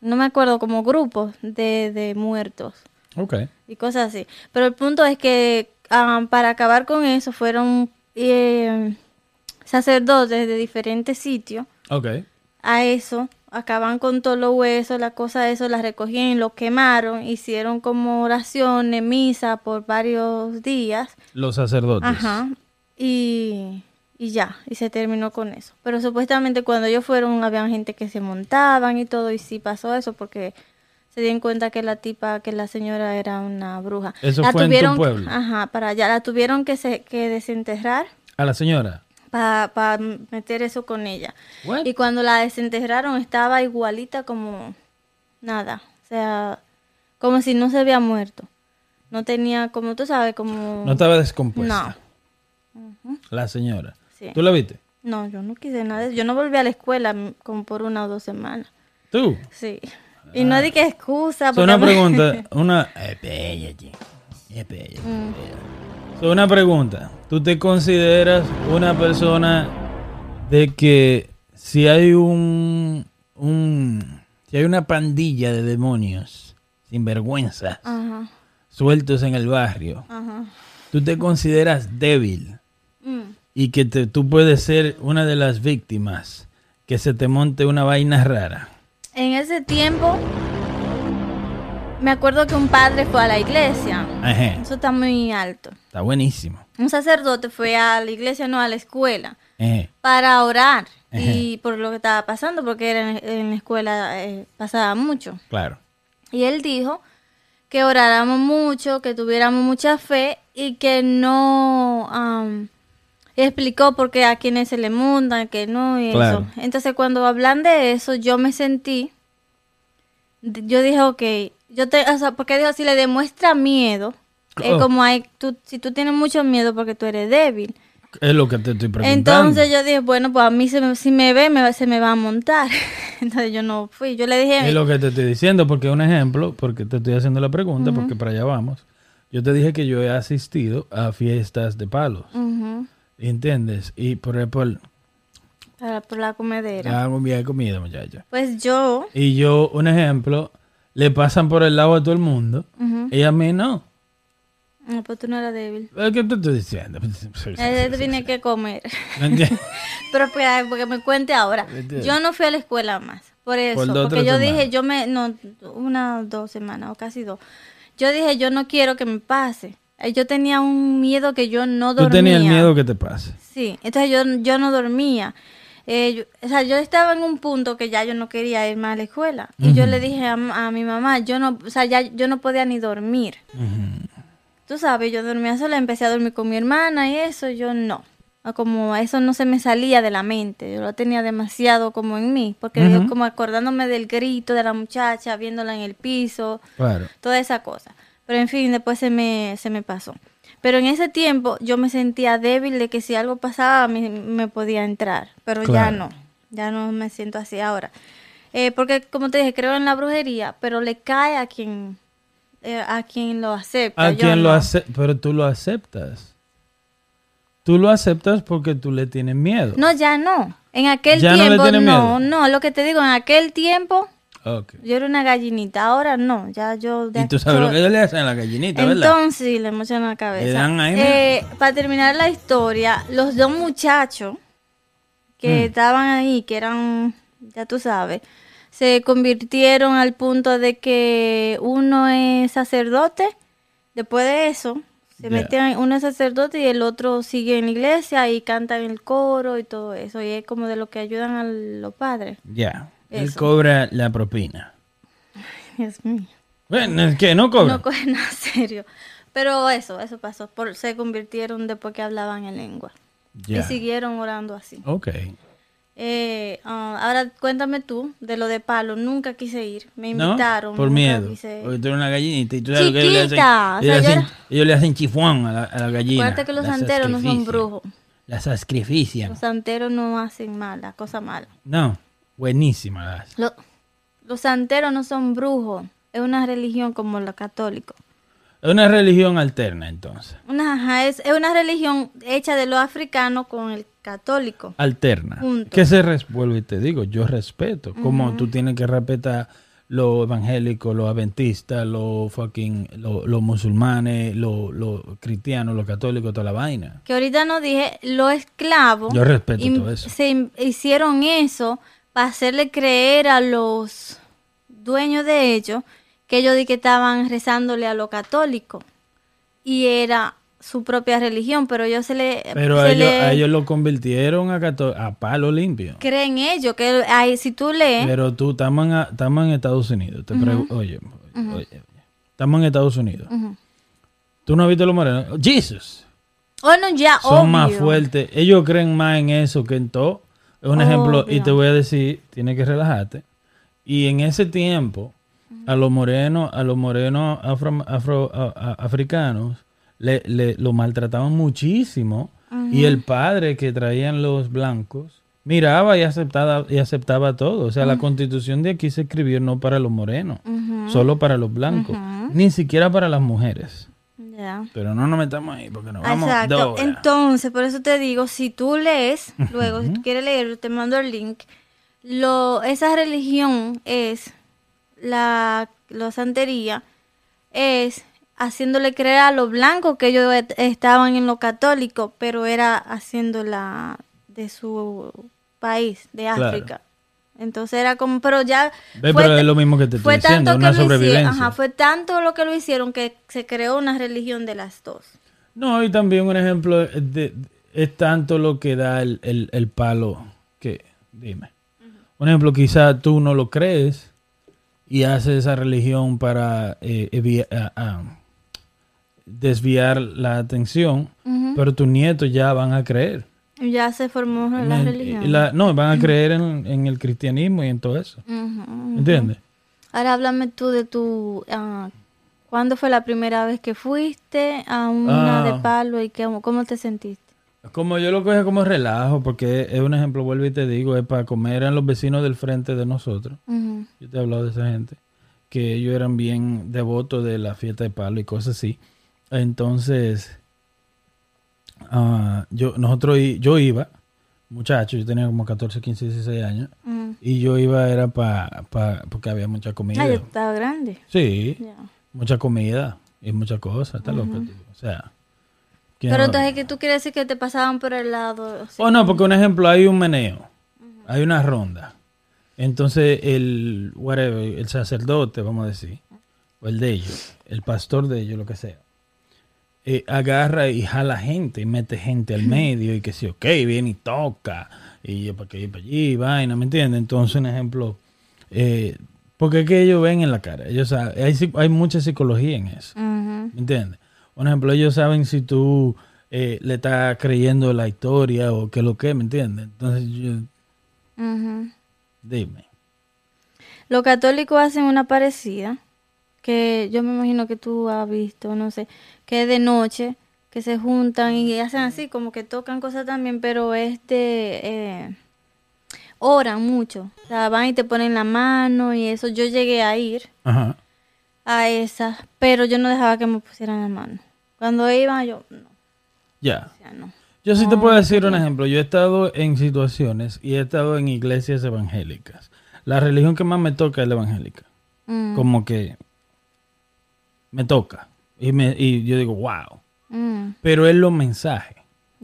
no me acuerdo, como grupos de, de muertos Ok. y cosas así. Pero el punto es que ah, para acabar con eso fueron eh, sacerdotes de diferentes sitios Ok. a eso, acaban con todos los huesos, la cosa de eso, las recogían, los quemaron, hicieron como oraciones, misa por varios días, Los sacerdotes. ajá, y, y ya, y se terminó con eso. Pero supuestamente cuando ellos fueron, había gente que se montaban y todo, y sí pasó eso porque se dieron cuenta que la tipa, que la señora era una bruja. Eso la fue en tu tuvieron, pueblo. Ajá, para allá, la tuvieron que, se, que desenterrar A la señora. Para meter eso con ella. What? Y cuando la desenterraron estaba igualita como nada, o sea, como si no se había muerto. No tenía, como tú sabes, como... No estaba descompuesta. No. La señora. Sí. ¿Tú la viste? No, yo no quise nada. Yo no volví a la escuela como por una o dos semanas. ¿Tú? Sí. Y no di que excusa. So, porque una pregunta. Una... So, una pregunta. ¿Tú te consideras una persona de que si hay un, un si hay una pandilla de demonios sin vergüenza Ajá, sueltos en el barrio, tú te consideras débil Mm. y que te- tú puedes ser una de las víctimas que se te monte una vaina rara. En ese tiempo, me acuerdo que un padre fue a la iglesia. Ajá, Eso está muy alto. está buenísimo. Un sacerdote fue a la iglesia, no a la escuela, Ajá, para orar. Ajá. Y por lo que estaba pasando, porque era en, en la escuela eh, pasaba mucho. claro. Y él dijo que oráramos mucho, que tuviéramos mucha fe y que no... y explicó por qué a quienes se le mundan, que no y Claro. eso. Entonces cuando hablan de eso, yo me sentí... Yo dije, ok, yo te... O sea, porque dijo, si le demuestra miedo, es Oh. como hay... Tú, si tú tienes mucho miedo porque tú eres débil. Es lo que te estoy preguntando. Entonces yo dije, bueno, pues a mí se me- si me ve, me, se me va a montar. Entonces yo no fui. Yo le dije... Es lo que te estoy diciendo, porque un ejemplo, porque te estoy haciendo la pregunta, porque para allá vamos. Yo te dije que yo he asistido a fiestas de palos, ¿entiendes? Y por ejemplo, para, por la comedera. hago bien comida, muchacha. Pues yo, Y yo, un ejemplo, le pasan por el lado a todo el mundo, y a mí no. no, pues tú no eras débil. ¿Qué te estoy diciendo? Eh, Tenía que comer. Pero espera, porque me cuente ahora. Yo no fui a la escuela más. Por eso. Por porque yo dije, yo me. No, una o dos semanas, o casi dos. Yo dije, yo no quiero que me pase. Eh, Yo tenía un miedo que yo no dormía. Tú tenías el miedo que te pase. Sí, entonces yo, yo no dormía. Eh, yo- o sea, yo estaba en un punto que ya yo no quería ir más a la escuela. Y yo le dije a, a mi mamá, yo no, o sea, ya yo no podía ni dormir. Tú sabes, yo dormía sola, empecé a dormir con mi hermana y eso, yo no. O Como eso no se me salía de la mente, yo lo tenía demasiado como en mí, porque yo como acordándome del grito de la muchacha, viéndola en el piso, Claro. toda esa cosa. Pero en fin, después se me, se me pasó. Pero en ese tiempo yo me sentía débil de que si algo pasaba me, me podía entrar, pero ya no, ya no me siento así ahora. Eh, porque como te dije, creo en la brujería, pero le cae a quien, eh, a quien lo acepta. A yo quien lo no. hace, pero tú lo aceptas. Tú lo aceptas porque tú le tienes miedo. No, ya no. En aquel ¿Ya no le tiempo, tiene no, miedo? no, lo que te digo, en aquel tiempo Yo era una gallinita, ahora no, ya yo... de Y tú sabes lo que le hacen a la gallinita, ¿verdad? Entonces, le mochan la cabeza. Le dan ahí, Eh, para terminar la historia, los dos muchachos que Mm. estaban ahí, que eran, ya tú sabes, se convirtieron al punto de que uno es sacerdote. Después de eso, se Ya. meten, uno es sacerdote y el otro sigue en la iglesia y canta en el coro y todo eso. Y es como de lo que ayudan a los padres. Ya. Él Eso. cobra la propina. Dios mío. Bueno, es que no cobra. No cogen nada serio. Pero eso, eso pasó. Por, se convirtieron después que hablaban en lengua. Ya. Y siguieron orando así. Ok. Eh, ah, ahora cuéntame tú de lo de palo. Nunca quise ir. Me ¿No? invitaron. Por nunca miedo. quise- Porque tú eres una gallinita y tú sabes lo que ellos le hacen. Chiquita, o Ellos, le hacen, era- ellos le hacen chifón a la, a la gallina. Acuérdate que los La santeros no son sacrifician. brujos. La sacrifician. Los santeros no hacen mala, cosa mala. No, buenísima. la. Lo- los santeros no son brujos. Es una religión como los católicos. Es una religión alterna, entonces. Una, ajá, es, es una religión hecha de los africanos con el católico. Alterna. Que se res- vuelvo y te digo, yo respeto. Como tú tienes que respetar los evangélicos, los adventistas, los fucking, los, los musulmanes, los, los cristianos, los católicos, toda la vaina. que ahorita no dije, los esclavos Yo respeto todo eso. se hicieron eso para hacerle creer a los dueños de ellos que ellos di que estaban rezándole a los católicos y era su propia religión, pero ellos se le, Pero se a ellos, le a ellos lo convirtieron a, cató- a palo limpio. creen ellos que ahí si tú lees Pero tú, estamos en, Estados Unidos. Te oye, oye, oye, estamos en Estados Unidos. ¿Tú no has visto los morenos? Jesus. oh no ya Son más fuertes. Ellos creen más en eso que en todo. Es un ejemplo, y Obvio. te voy a decir, tienes que relajarte. Y en ese tiempo, a los morenos, a los morenos afro, afro- a- a- africanos, le, le- lo maltrataban muchísimo. Y el padre que traían los blancos miraba y aceptaba, y aceptaba todo. O sea, la constitución de aquí se escribió no para los morenos, solo para los blancos, ni siquiera para las mujeres. Pero no nos metamos ahí porque nos vamos Exacto. Entonces, por eso te digo, si tú lees, luego, si tú quieres leer, te mando el link. Lo, esa religión es la, la santería, es haciéndole creer a los blancos que ellos et- estaban en lo católico, pero era haciéndola de su país, de Claro. Entonces era como, pero ya Ve, fue pero es lo mismo que te estoy diciendo, tanto una hicieron, sobrevivencia. ajá, fue tanto lo que lo hicieron que se creó una religión de las dos. No, y también un ejemplo de, es tanto lo que da el, el- el palo que, dime. Un ejemplo, quizá tú no lo crees y haces esa religión para eh, desviar la atención, pero tus nietos ya van a creer. Ya se formó En la el- religión. la- no, van a creer en, en el cristianismo y en todo eso. Ujú. ¿Entiendes? Ahora háblame tú de tu... ah, ¿Cuándo fue la primera vez que fuiste a una Ah. de palo y qué, cómo te sentiste? Como yo lo cogí como relajo, porque es un ejemplo, vuelvo y te digo, es para comer, eran los vecinos del frente de nosotros. Yo te he hablado de esa gente, que ellos eran bien devotos de la fiesta de palo y cosas así. Entonces, ah, yo, nosotros, yo iba, muchacho, yo tenía como 14, 15, 16 años, Ujú. y yo iba era para, pa, porque había mucha comida. Ah, yo estaba grande. Sí, mucha comida y muchas cosas, está loco. O sea, ¿quién Pero entonces que tú quieres decir que te pasaban por el lado. así. Oh, no, porque un ejemplo, hay un meneo, hay una ronda. Entonces, el, whatever, el sacerdote, vamos a decir, o el de ellos, el pastor de ellos, lo que sea, eh, agarra y jala gente y mete gente al medio y que sí, ok, viene y toca, y yo para aquí, para allí, vaina, ¿me entiendes? Entonces, un ejemplo, eh, porque es que ellos ven en la cara, ellos saben, hay, hay mucha psicología en eso. ¿Me entiendes? Un ejemplo, ellos saben si tú eh, le estás creyendo la historia o qué lo que, ¿me entiendes? Entonces, yo, dime. Los católicos hacen una parecida, que yo me imagino que tú has visto, no sé, que es de noche, que se juntan y hacen así, como que tocan cosas también, pero es de... eh, oran mucho, o sea, van y te ponen la mano y eso. Yo llegué a ir Ajá. a esa, pero yo no dejaba que me pusieran la mano. Cuando iban, yo, no, Ya. ya no. Yo sí te puedo decir un ejemplo. Yo he estado en situaciones y he estado en iglesias evangélicas. La religión que más me toca es la evangélica. Mm, Como que me toca. Y, me, y yo digo, wow. mm, Pero es los mensajes.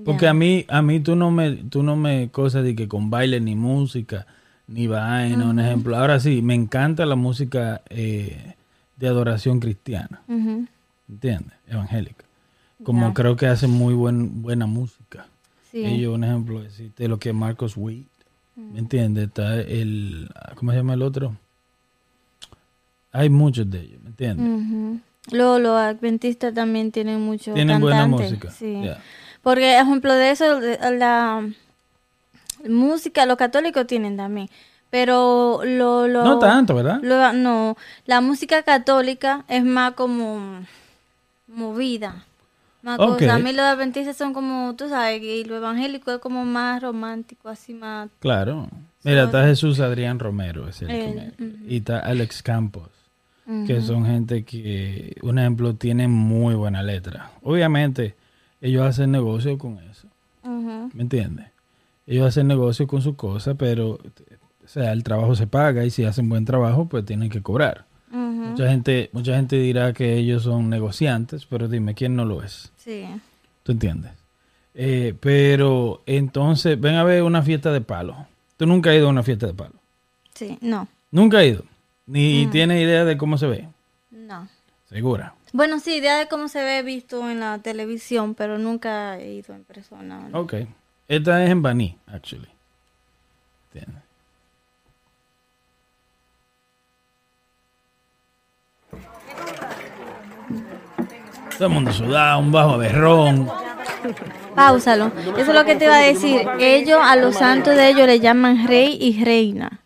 Porque a mí, a mí tú no me, tú no me cosas de que con baile ni música, ni vaina, un ejemplo. Ahora sí, me encanta la música eh, de adoración cristiana, ujú, ¿entiendes? Evangélica. Como creo que hacen muy buen, buena música. sí. Ellos, un ejemplo, existe lo que es Marcos Witt, ¿me entiendes? Está el, ¿cómo se llama el otro? Hay muchos de ellos, ¿me entiendes? Luego los adventistas también tienen mucho Tienen buena música. Sí. Porque ejemplo de eso, la música, los católicos tienen también. Pero lo, lo No tanto, ¿verdad? lo- no, la música católica es más como movida. Más cosa. A mí los adventistas son como, tú sabes, y lo evangélico es como más romántico, así más... Claro. Mira, está Jesús Adrián Romero, es el que Él, me- y está Alex Campos, que son gente que, un ejemplo, tienen muy buena letra. Obviamente, ellos hacen negocio con eso. ¿me entiendes? Ellos hacen negocio con sus cosas, pero, o sea, el trabajo se paga y si hacen buen trabajo, pues tienen que cobrar. Mucha gente, mucha gente dirá que ellos son negociantes, pero dime, ¿quién no lo es? Sí. ¿Tú entiendes? Eh, pero entonces, ven a ver una fiesta de palo. ¿Tú nunca has ido a una fiesta de palo? Sí, no, Nunca he ido. Ni tienes idea de cómo se ve. no. Segura. Bueno, sí, idea de cómo se ve visto en la televisión, pero nunca he ido en persona. ¿no? Ok. Esta es en Baní, actually. ¿Entiendes? Todo el mundo sudado, un bajo berrón. Páusalo. Eso es lo que te iba a decir. Ellos, a los santos de ellos le llaman rey y reina.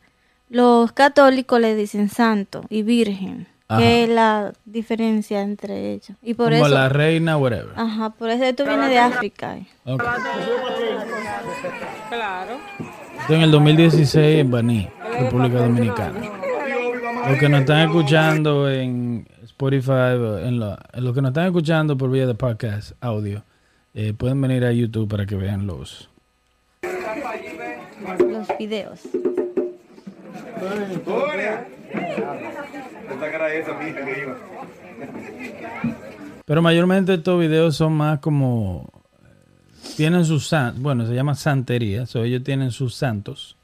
Los católicos le dicen santo y virgen, Ajá. que es la diferencia entre ellos. Y por como eso, la reina, whatever. ajá, por eso esto viene de África. eh. Ok. Esto en el 2016 en Baní, República Dominicana. Los que nos están escuchando en Spotify, en lo, los que nos están escuchando por vía de podcast audio, eh, pueden venir a YouTube para que vean los. Los videos. Pero mayormente estos videos son más como. Tienen sus santos. Bueno, se llama santería. so ellos tienen sus santos.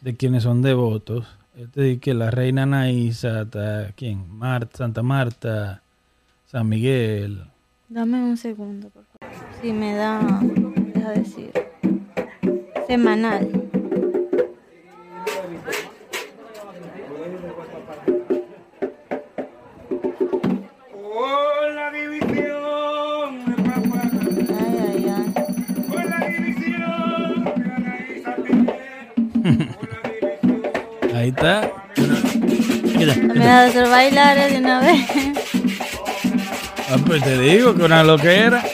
De quienes son devotos. Este dice que la reina Anaísa, está, ¿quién? Marta, Santa Marta, San Miguel. Dame un segundo, por favor. Si me da, deja decir. Semanal. Ahí está. Mira, Me vas a hacer bailar eh, de una vez. Ah, pues te digo que una loquera.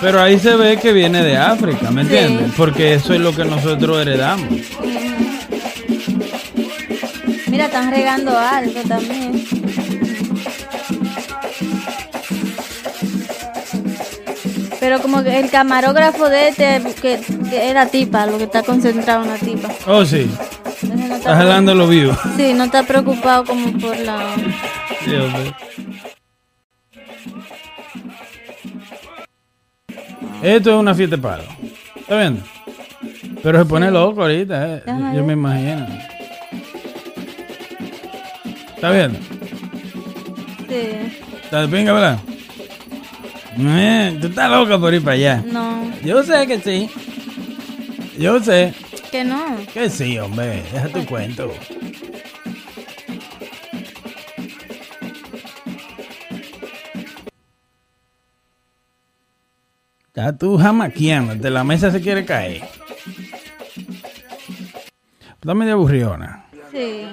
Pero ahí se ve que viene de África, ¿me Sí. entiendes? Porque eso es lo que nosotros heredamos. Mira, están regando algo también. Pero como que el camarógrafo de este, que, que era tipa, lo que está concentrado en la tipa. Oh, sí. Entonces no Estás está, jalando los views. sí, no está preocupado como por la... Sí, hombre. Esto es una fiesta de palo. ¿Está viendo? Pero se pone loco ahorita, eh. Déjame Yo ver. me imagino. ¿Está viendo? Sí, ¿Está de pinga, verdad? Eh, tú estás loca por ir para allá. no, Yo sé que sí. Yo sé que no. que sí, hombre. Deja tu cuento. Está tú jamaqueando. De la mesa se quiere caer. Está medio aburriona. Sí,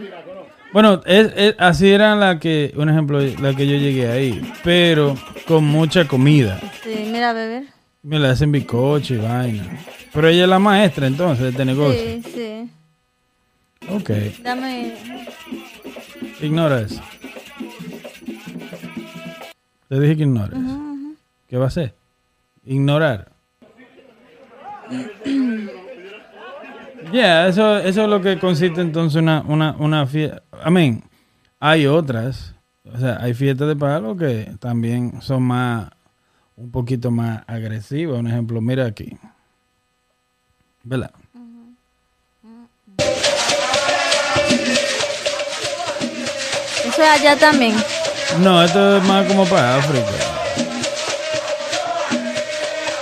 Bueno, es, es- así era la que, un ejemplo, la que yo llegué ahí. Pero con mucha comida. sí, mira, beber. Me la hacen bizcocho y vaina. Pero ella es la maestra entonces de este negocio. Sí, sí. Ok, Dame... ignora eso. Te dije que ignores. ¿Qué va a hacer? Ignorar. Ya, eso, eso es lo que consiste entonces una, una, una fiesta. Amén. Hay otras. O sea, hay fiestas de palo que también son más, un poquito más agresivas. Un ejemplo, mira aquí. ¿Verdad? Eso es allá también. No, esto es más como para África.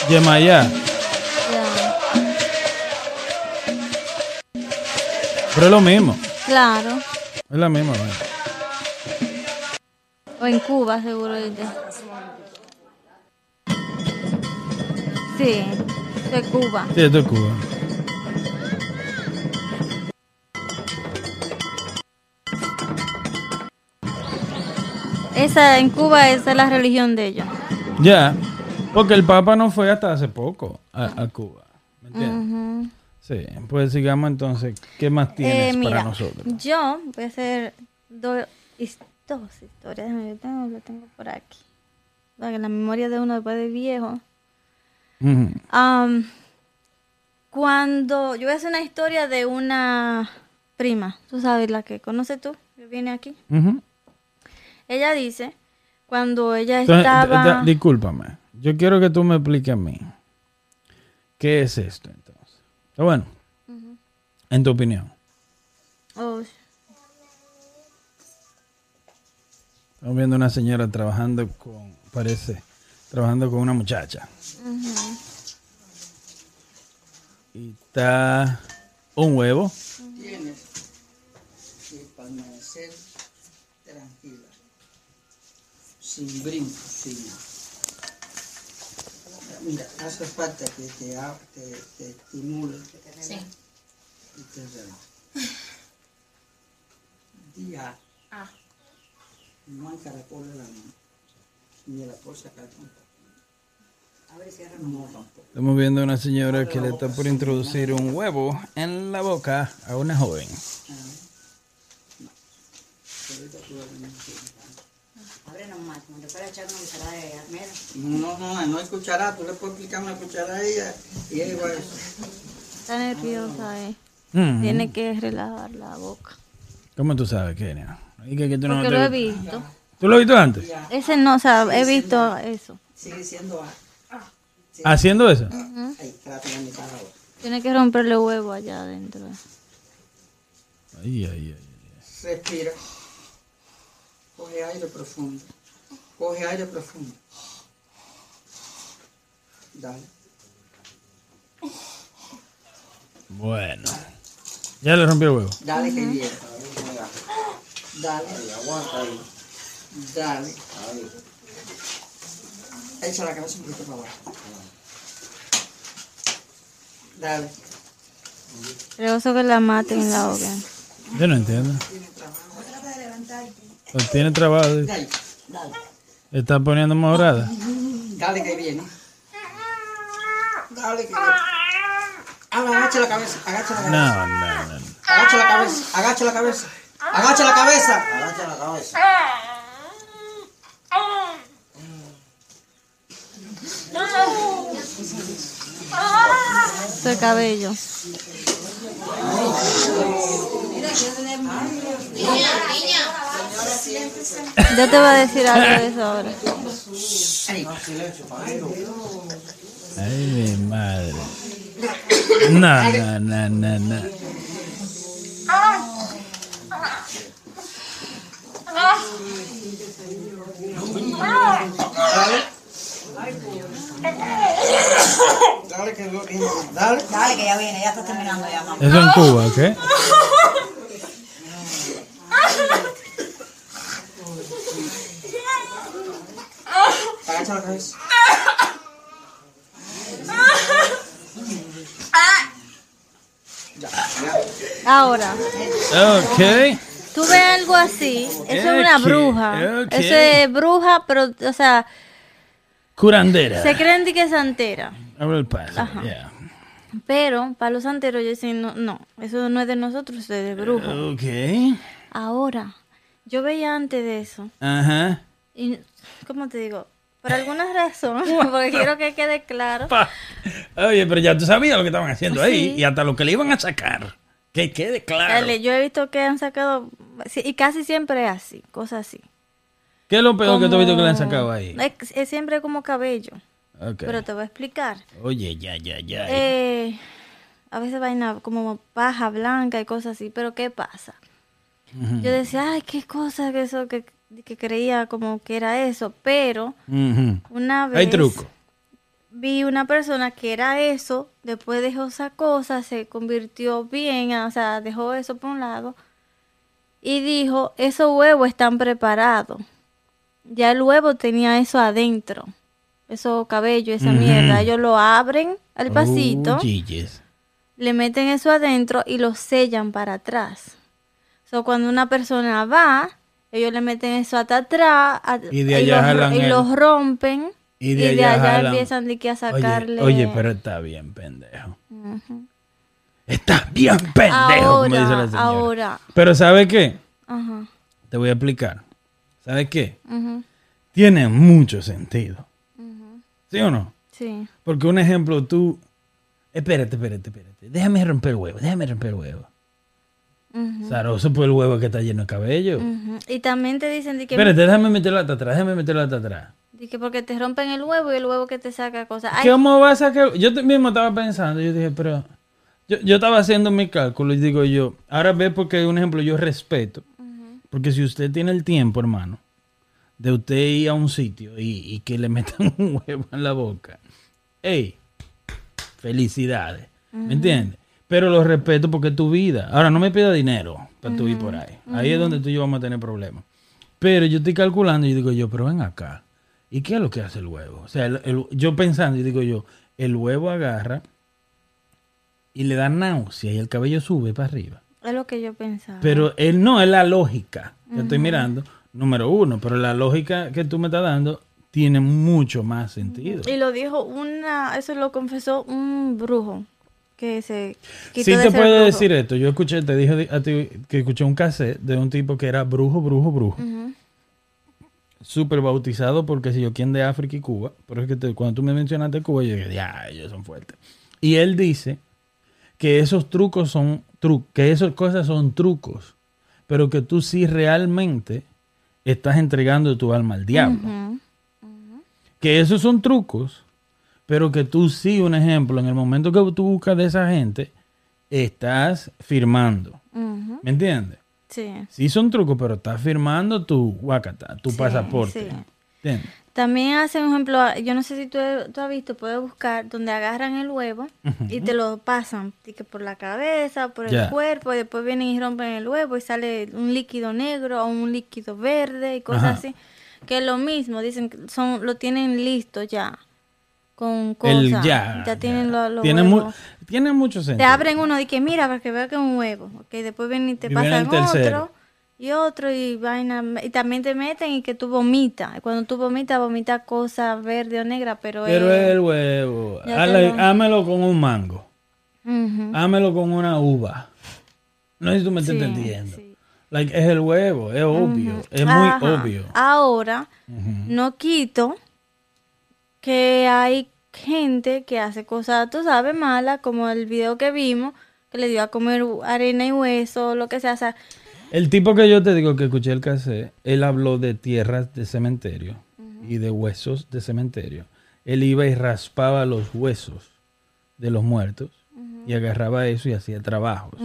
Yemayá. Ya. Pero es lo mismo. Claro. Es la misma. vaina. O en Cuba, seguro. dice. Sí, de Cuba. Sí, es Cuba. Esa en Cuba esa es la religión de ellos. Ya. Porque el Papa no fue hasta hace poco a, a Cuba. ¿Me entiendes? Ujú. Sí. Pues sigamos entonces. ¿Qué más tienes Eh, mira, para nosotros? yo voy a hacer dos, dos historias. Yo tengo, lo tengo por aquí. Para que la memoria de uno después de viejo. Cuando yo voy a hacer una historia de una prima, tú sabes la que conoces tú, que viene aquí. Ella dice, cuando ella Entonces, estaba... discúlpame. Yo quiero que tú me expliques a mí. ¿Qué es esto entonces? Está bueno. En tu opinión. Oh, Estamos viendo una señora trabajando con, parece, trabajando con una muchacha. Y está un huevo. Tienes que permanecer tranquila, sin brincos, sin nada. Mira, hace falta que te, te, te estimule Sí. y te relaje. Día, Ah. no encaracole la mano, ni la puedo sacar tampoco. Estamos viendo una señora que le está por introducir un huevo en la boca a una joven. A. No, no, no es cucharada, tú le puedes explicar una cucharada a ella y ella igual eso. Está nerviosa, eh. Mm. Tiene que relajar la boca. ¿Cómo tú sabes, Kenia? ¿Y que, que tú no te- lo he visto. ¿Tú lo has visto antes? Ese no, o sea, he visto eso. Sigue siendo ¿Haciendo eso? Ahí, mitad ahora. Tiene que romperle huevo allá adentro. Ay, ay, ay. Respira. Coge aire profundo. Coge aire profundo. Dale. Bueno. Ya le rompió el huevo. Dale que viene. Dale. Dale. Echa la cabeza un poquito para abajo. Dale. Regoso que la maten y la. Yo no entiendo. Lo tiene trabado. Dale. Dale. Está poniendo morada. Dale que viene. Dale que viene. Ahora agacha la cabeza. Agacha la cabeza. No, no, no. no. Agacha la cabeza. Agacha la cabeza. Agacha la cabeza. Agacha la cabeza. Su cabello. Yo te voy a decir algo de eso ahora. Ay, mi madre. No, no, no, no, no. Dale que lo viene. Dale. Dale, que ya viene, ya está terminando ya, mamá. Eso en Cuba, cabeza. Ahora, Ok. tú ves algo así, eso es una bruja. ok. Eso es bruja, pero, o sea, Curandera. se creen que es santera. El paso. Pero para los santeros yo dicen, no, no, eso no es de nosotros, es de bruja. Ok. Ahora, yo veía antes de eso, Ajá. y, ¿cómo te digo? Por alguna razón, porque quiero que quede claro. Pa. Oye, pero ya tú sabías lo que estaban haciendo ahí y hasta lo que le iban a sacar. Que quede claro. Dale, yo he visto que han sacado, y casi siempre es así, cosas así. ¿Qué es lo peor que tú has visto que le han sacado ahí? Es, es siempre como cabello, pero te voy a explicar. Oye, ya, ya, ya. Eh, a veces vaina como paja blanca y cosas así, pero ¿qué pasa? Yo decía, ay, qué cosa que eso, que, que creía como que era eso, pero una vez Hay truco. vi una persona que era eso, después dejó esa cosa, se convirtió bien, o sea, dejó eso por un lado y dijo, esos huevos están preparados. Ya el huevo tenía eso adentro, esos cabellos, esa mierda. Ellos lo abren al pasito, Oh, le meten eso adentro y lo sellan para atrás. So, cuando una persona va, ellos le meten eso hasta atrás a- Y de allá los, y el- los rompen Y de allá jalan. empiezan de que a sacarle. Oye, pero está bien, pendejo. Está bien, pendejo, como dice la ahora, señora. ahora. Pero ¿sabe qué? Ajá, Te voy a explicar. ¿Sabe qué? Tiene mucho sentido. ¿Sí o no? sí. Porque un ejemplo, tú... Espérate, espérate, espérate. Déjame romper el huevo, déjame romper el huevo. ujú, Zaroso por el huevo que está lleno de cabello. Y también te dicen de que, Espérate, déjame meterlo hasta atrás, déjame meterlo hasta atrás. de que porque te rompen el huevo y el huevo que te saca cosas. Ay, ¿Cómo vas a sacar? Yo mismo estaba pensando, yo dije, pero... Yo, yo estaba haciendo mi cálculo y digo yo, ahora ve porque un ejemplo yo respeto. Porque si usted tiene el tiempo, hermano, de usted ir a un sitio y, y que le metan un huevo en la boca, ¡ey! Felicidades. ¿Me entiendes? Pero lo respeto porque es tu vida. Ahora, no me pida dinero para tú ir por ahí. Ahí es donde tú y yo vamos a tener problemas. Pero yo estoy calculando y digo yo, pero ven acá. ¿Y qué es lo que hace el huevo? O sea, el- el- yo pensando y digo yo, el huevo agarra y le da náusea y el cabello sube para arriba. Es lo que yo pensaba. Pero él no es la lógica. Yo estoy mirando, número uno, pero la lógica que tú me estás dando tiene mucho más sentido. Y lo dijo una, eso lo confesó un brujo. que se quitó Sí de te ser puedo brujo. decir esto. Yo escuché, te dije a ti que escuché un cassette de un tipo que era brujo, brujo, brujo. Ujú. Súper bautizado porque si yo quién de África y Cuba. Pero es que te- cuando tú me mencionaste Cuba, yo dije, ya, ellos son fuertes. Y él dice que esos trucos son trucos, que esas cosas son trucos, pero que tú sí realmente estás entregando tu alma al diablo. Que esos son trucos, pero que tú sí, un ejemplo, en el momento que tú buscas de esa gente, estás firmando. ¿Me entiendes? Sí. Sí son trucos, pero estás firmando tu guacata, tu Sí, pasaporte. sí. También hacen un ejemplo, yo no sé si tú, tú has visto, puedes buscar donde agarran el huevo y te lo pasan y que por la cabeza, por el Ya. cuerpo, y después vienen y rompen el huevo y sale un líquido negro o un líquido verde y cosas así. Que es lo mismo, dicen que son, lo tienen listo ya. Con El cosas. ya. tienen ya. los los tiene, mu- huevos. tiene mucho Te sentido. abren uno y que mira para que vea que es un huevo. Ok, después vienen y te Y pasan otro y otro y vaina. Y también te meten y que tú vomitas. Cuando tú vomitas, vomitas cosas verde o negra, pero, Pero es... el huevo, hámelo con un mango, Ujú. hámelo con una uva. No sé si tú me estás Sí, entendiendo. sí. Like, es el huevo, es obvio, es muy Ajá. obvio. Ahora, no quito que hay gente que hace cosas, tú sabes, malas, como el video que vimos, que le dio a comer arena y hueso, lo que sea. O sea, El tipo que yo te digo que escuché el cassette, él habló de tierras de cementerio y de huesos de cementerio. Él iba y raspaba los huesos de los muertos y agarraba eso y hacía trabajos.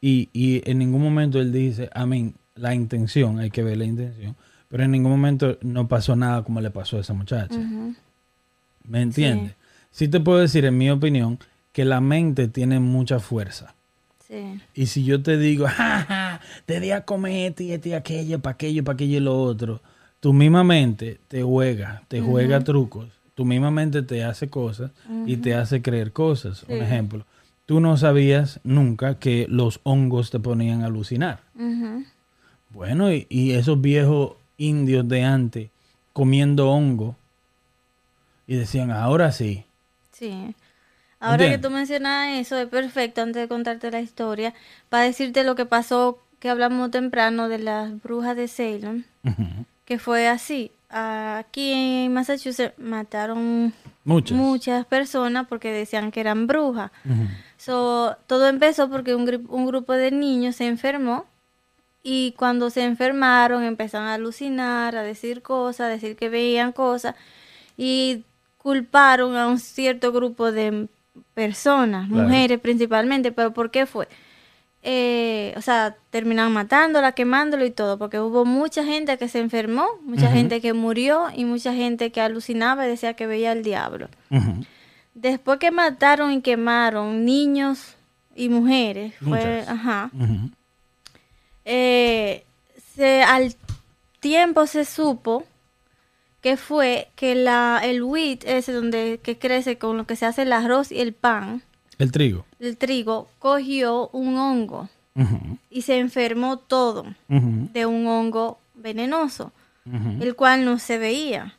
Y, y en ningún momento él dice, amén, la intención, hay que ver la intención, pero en ningún momento no pasó nada como le pasó a esa muchacha. ¿Me entiendes? Sí. te puedo decir, en mi opinión, que la mente tiene mucha fuerza. Sí. Y si yo te digo, ja, ja, te di a comer este y este y aquello, para aquello, para aquello y lo otro, tu misma mente te juega, te juega trucos, tu misma mente te hace cosas y te hace creer cosas. Un ejemplo, tú no sabías nunca que los hongos te ponían a alucinar. Bueno, y, y esos viejos indios de antes comiendo hongo y decían, ahora sí. Sí. Ahora que tú mencionas eso, es perfecto antes de contarte la historia, para decirte lo que pasó, que hablamos temprano de las brujas de Salem, que fue así. Aquí en Massachusetts mataron Muchas. muchas personas porque decían que eran brujas. So, todo empezó porque un, grupo de niños se enfermó y cuando se enfermaron empezaron a alucinar, a decir cosas, a decir que veían cosas y culparon a un cierto grupo de personas, Claro. mujeres principalmente, pero ¿por qué fue? Eh, o sea, terminaron matándola, quemándola y todo, porque hubo mucha gente que se enfermó, mucha gente que murió y mucha gente que alucinaba y decía que veía al diablo. Después que mataron y quemaron niños y mujeres, fue, ajá, eh, se, al tiempo se supo que fue que la, el wheat, ese donde que crece con lo que se hace el arroz y el pan, El trigo. El trigo, cogió un hongo y se enfermó todo de un hongo venenoso, el cual no se veía.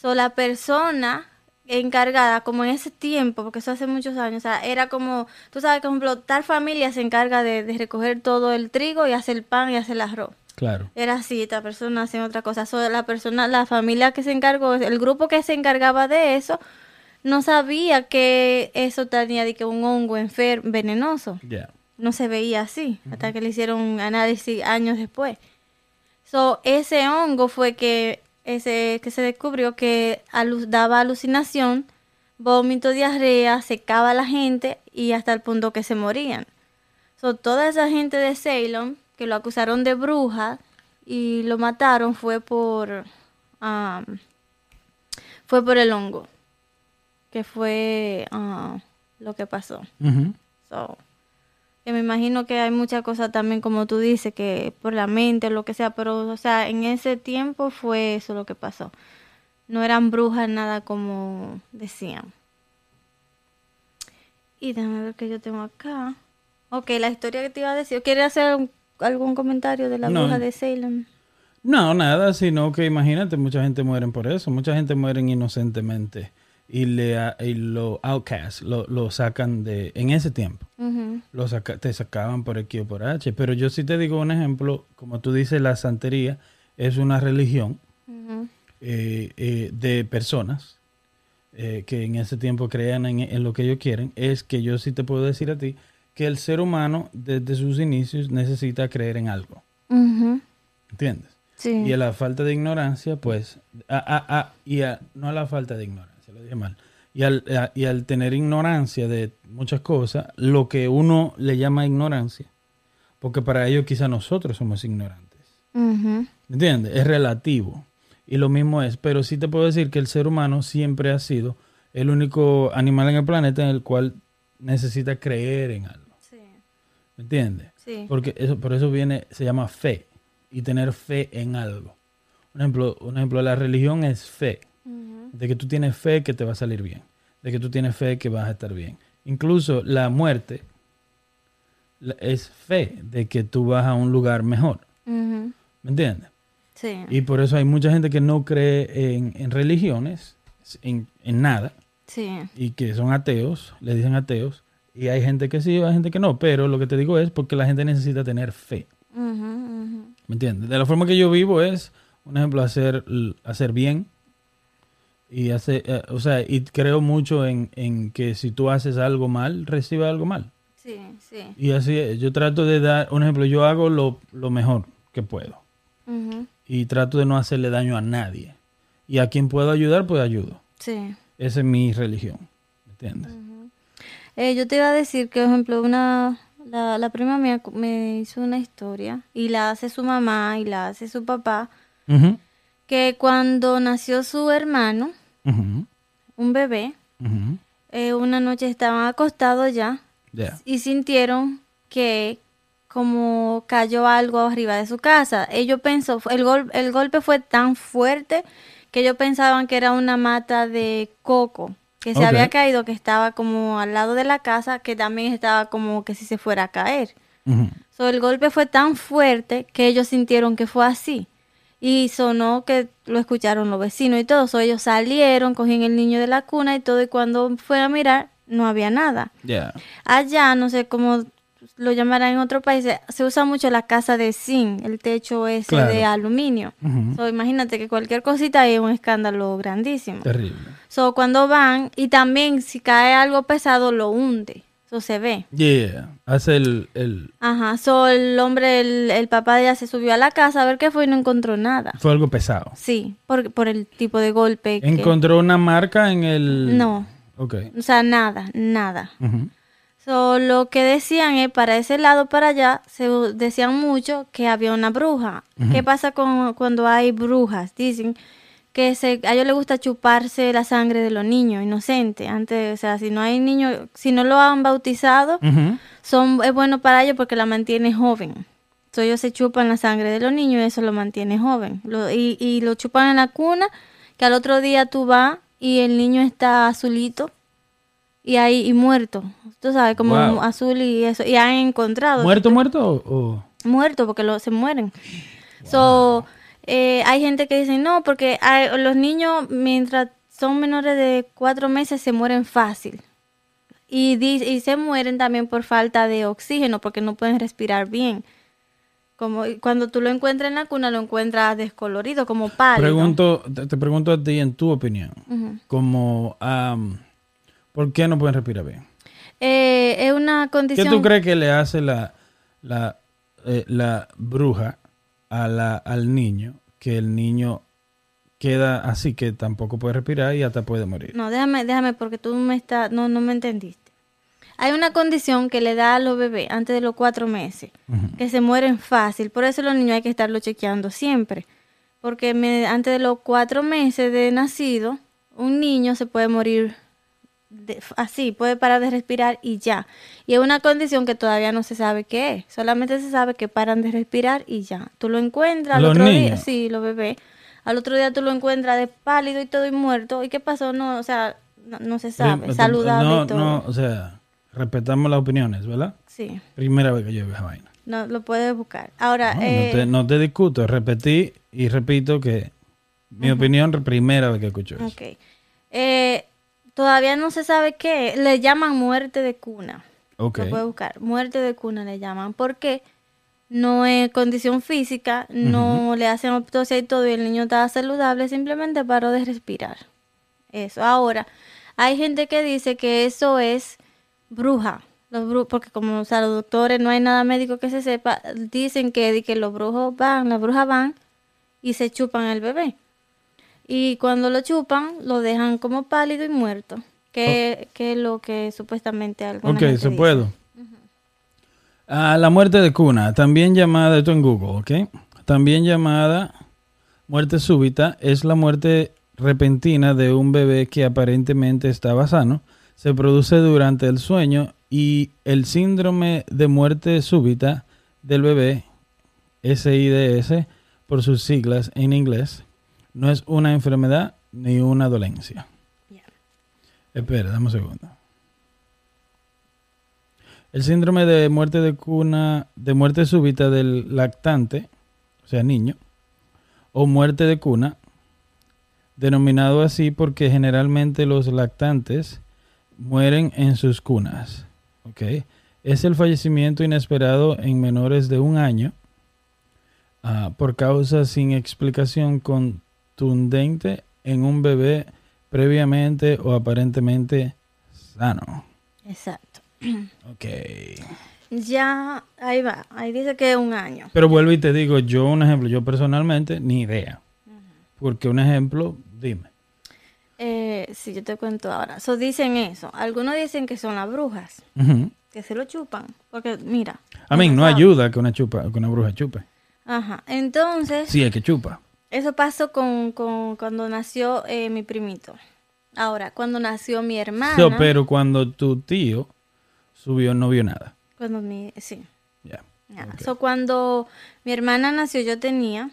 So, la persona encargada, como en ese tiempo, porque eso hace muchos años, o sea, era como, tú sabes, por ejemplo, tal familia se encarga de, de recoger todo el trigo y hace el pan y hace el arroz. Claro. Era así, esta persona hacía otra cosa. So, la persona, la familia que se encargó, el grupo que se encargaba de eso, no sabía que eso tenía de que un hongo enfer venenoso no se veía así, hasta que le hicieron un análisis años después. So, ese hongo fue que, ese, que se descubrió que alu- daba alucinación, vómito, diarrea, secaba a la gente y hasta el punto que se morían. So, toda esa gente de Ceylon que lo acusaron de bruja y lo mataron fue por ah, fue por el hongo, que fue ah, lo que pasó. So, que me imagino que hay muchas cosas también, como tú dices, que por la mente, lo que sea, pero, o sea, en ese tiempo fue eso lo que pasó. No eran brujas, nada como decían. Y déjame ver qué yo tengo acá. Ok, la historia que te iba a decir. ¿Quieres hacer un- algún comentario de la No. bruja de Salem? No, nada, sino que imagínate, mucha gente muere por eso, mucha gente muere inocentemente y, le, y lo outcast, lo, lo sacan de, en ese tiempo, lo saca- te sacaban por X o por H. Pero yo sí te digo un ejemplo, como tú dices, la santería es una religión eh, eh, de personas eh, que en ese tiempo crean en, en lo que ellos quieren, es que yo sí te puedo decir a ti que el ser humano desde sus inicios necesita creer en algo. ¿entiendes? Sí. Y a la falta de ignorancia, pues, a, a- a- y a- no a la falta de ignorancia, lo dije mal, y al, a- y al tener ignorancia de muchas cosas, lo que uno le llama ignorancia, porque para ellos quizá nosotros somos ignorantes. Ujú. ¿Entiendes? Es relativo. Y lo mismo es, pero sí te puedo decir que el ser humano siempre ha sido el único animal en el planeta en el cual necesita creer en algo. Sí. ¿Me entiendes? Sí. Porque eso, por eso viene, se llama fe y tener fe en algo. Un ejemplo, un ejemplo, la religión es fe. De que tú tienes fe que te va a salir bien. De que tú tienes fe que vas a estar bien. Incluso la muerte es fe de que tú vas a un lugar mejor. ¿Me entiendes? Sí. Y por eso hay mucha gente que no cree en, en religiones, en, en nada, Sí. y que son ateos, le dicen ateos, y hay gente que sí, hay gente que no, pero lo que te digo es porque la gente necesita tener fe. ¿me entiendes? De la forma que yo vivo es, un ejemplo, hacer, hacer bien, y hacer, eh, o sea, y creo mucho en, en que si tú haces algo mal, recibe algo mal. Sí, sí. Y así es, yo trato de dar, un ejemplo, yo hago lo, lo mejor que puedo. Y trato de no hacerle daño a nadie. Y a quien puedo ayudar, pues ayudo. Sí. Esa es mi religión. ¿Me entiendes? Eh, yo te iba a decir que, por ejemplo, una, la, la prima mía me hizo una historia y la hace su mamá y la hace su papá, Ujú, que cuando nació su hermano, un bebé, eh, una noche estaban acostados ya y sintieron que como cayó algo arriba de su casa. Ellos pensó, el, gol, el golpe fue tan fuerte que ellos pensaban que era una mata de coco que se había caído, que estaba como al lado de la casa, que también estaba como que si se fuera a caer. So, el golpe fue tan fuerte que ellos sintieron que fue así. Y sonó que lo escucharon los vecinos y todo. So, ellos salieron, cogían el niño de la cuna y todo. Y cuando fue a mirar, no había nada. Allá, no sé cómo lo llamarán en otros países, se usa mucho la casa de zinc, el techo ese Claro. de aluminio. Ujú. So, imagínate que cualquier cosita es un escándalo grandísimo. Terrible. So, cuando van, y también si cae algo pesado, lo hunde. Se ve. Yeah. Hace el, el... Ajá, so el hombre, el, el papá de ella se subió a la casa a ver qué fue y no encontró nada. Fue algo pesado. Sí, por, por el tipo de golpe. que- ¿Encontró una marca en el...? No, Ok. o sea, nada, nada. Ujú. So, lo que decían es, para ese lado, para allá, se decían mucho que había una bruja. ¿Qué pasa con, cuando hay brujas? Dicen que se, a ellos les gusta chuparse la sangre de los niños inocentes. Antes, o sea, si no hay niños, si no lo han bautizado, son, es bueno para ellos porque la mantiene joven. So, ellos se chupan la sangre de los niños y eso lo mantiene joven. Lo- y, y lo chupan en la cuna, que al otro día tú vas y el niño está azulito y ahí y muerto. Tú sabes, como Wow. azul y eso. Y han encontrado. ¿Muerto, muerto o...? Muerto porque lo, se mueren. So, eh, hay gente que dice no, porque hay- los niños mientras son menores de cuatro meses se mueren fácil. Y, y se mueren también por falta de oxígeno, porque no pueden respirar bien. Como cuando tú lo encuentras en la cuna, lo encuentras descolorido, como pálido. Pregunto, te, te pregunto a ti en tu opinión. Como... am, ¿Por qué no pueden respirar bien? Eh, es una ¿Qué condición... tú crees que le hace la, la, eh, la bruja a la, al niño? Que el niño queda así, que tampoco puede respirar y hasta puede morir. No, déjame, déjame, porque tú me está, no, no me entendiste. Hay una condición que le da a los bebés antes de los cuatro meses, que se mueren fácil. Por eso los niños hay que estarlo chequeando siempre. Porque me- antes de los cuatro meses de nacido, un niño se puede morir de- así, puede parar de respirar y ya. Y es una condición que todavía no se sabe qué es. Solamente se sabe que paran de respirar y ya. Tú lo encuentras al ¿Los otro día, niños? sí, los bebés. Al otro día tú lo encuentras de pálido y todo y muerto. ¿Y qué pasó? No, o sea, no, no se sabe. Saludable no, y todo. no, o sea, respetamos las opiniones, ¿verdad? Sí, Primera vez que yo veo esa vaina. no, lo puedes buscar. Ahora, No, eh, no, te, no te discuto, repetí y repito que mi opinión, primera vez que escucho eso. Ok. Eh, todavía no se sabe qué. Le llaman muerte de cuna. Ok. Lo puede buscar. Muerte de cuna le llaman. Porque no es condición física, no le hacen autopsia y todo, y el niño está saludable, simplemente paró de respirar. Eso. Ahora, hay gente que dice que eso es bruja. Los bru- porque como o sea, los doctores no hay nada médico que se sepa, dicen que, que los brujos van, las brujas van y se chupan al bebé. Y cuando lo chupan, lo dejan como pálido y muerto. Que, que es lo que supuestamente alguna Ok, se puedo. Ah, la muerte de cuna, también llamada, esto en Google, ¿ok? También llamada muerte súbita, es la muerte repentina de un bebé que aparentemente estaba sano. Se produce durante el sueño y el síndrome de muerte súbita del bebé, SIDS, por sus siglas en inglés, no es una enfermedad ni una dolencia. Ya. Espera, dame un segundo. El síndrome de muerte de cuna, de muerte súbita del lactante, o sea, niño, o muerte de cuna, denominado así porque generalmente los lactantes mueren en sus cunas. ¿ok? Es el fallecimiento inesperado en menores de un año ah, por causa sin explicación contundente en un bebé previamente o aparentemente sano. Exacto. Ok. Ya, ahí va. Ahí dice que es un año. Pero vuelvo y te digo, yo un ejemplo, yo personalmente ni idea. Porque un ejemplo, dime. Eh, sí, yo te cuento ahora. So, dicen eso. Algunos dicen que son las brujas, que se lo chupan. Porque, mira. A mí no sabe. ayuda que una chupa, que una bruja chupe. Ajá. Entonces, Sí, es que chupa. Eso pasó con, con cuando nació eh, mi primito. Ahora, cuando nació mi hermana. So, pero cuando tu tío subió, no vio nada. Cuando mi. Sí. Ya. So, cuando mi hermana nació, yo tenía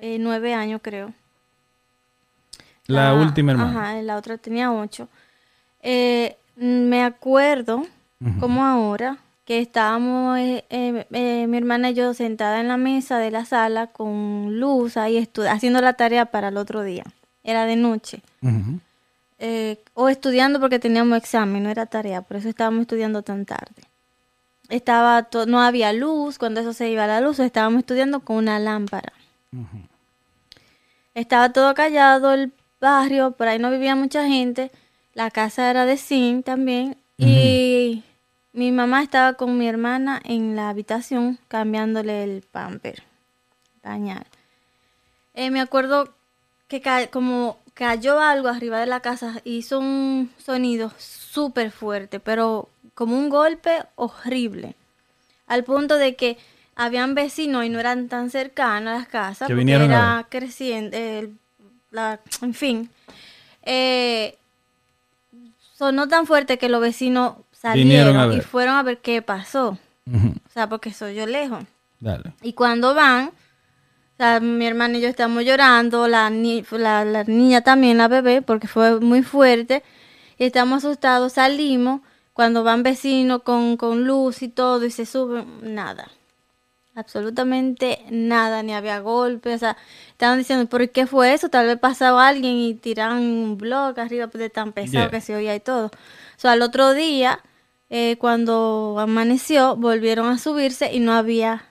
eh, nueve años, creo. La Ah, última hermana. Ajá, la otra tenía ocho. Eh, me acuerdo, Ujú. como ahora, que estábamos eh, eh, eh, mi hermana y yo sentada en la mesa de la sala con luz ahí haciendo la tarea para el otro día. Era de noche. Eh, o estudiando porque teníamos examen, no era tarea, por eso estábamos estudiando tan tarde. Estaba no había luz, cuando eso se iba a la luz, estábamos estudiando con una lámpara. Estaba todo callado, el barrio, por ahí no vivía mucha gente, la casa era de zinc también, y mi mamá estaba con mi hermana en la habitación cambiándole el pamper, pañal. Eh, me acuerdo que ca- como cayó algo arriba de la casa, hizo un sonido súper fuerte, pero como un golpe horrible. Al punto de que habían vecinos y no eran tan cercanas las casas, Que porque vinieron a era creciente, la, en fin. Eh, sonó tan fuerte que los vecinos salieron a y fueron a ver qué pasó. O sea, porque soy yo lejos. Dale. Y cuando van, o sea, mi hermana y yo estamos llorando, la, ni- la, la niña también, la bebé, porque fue muy fuerte. Y estamos asustados, salimos. Cuando van vecinos con, con luz y todo y se suben, nada. Absolutamente nada, ni había golpes. O sea, estaban diciendo, ¿por qué fue eso? Tal vez pasaba alguien y tiraron un blog arriba pues, de tan pesado Yeah. que se oía y todo. O sea, al otro día, eh, cuando amaneció, volvieron a subirse y no había,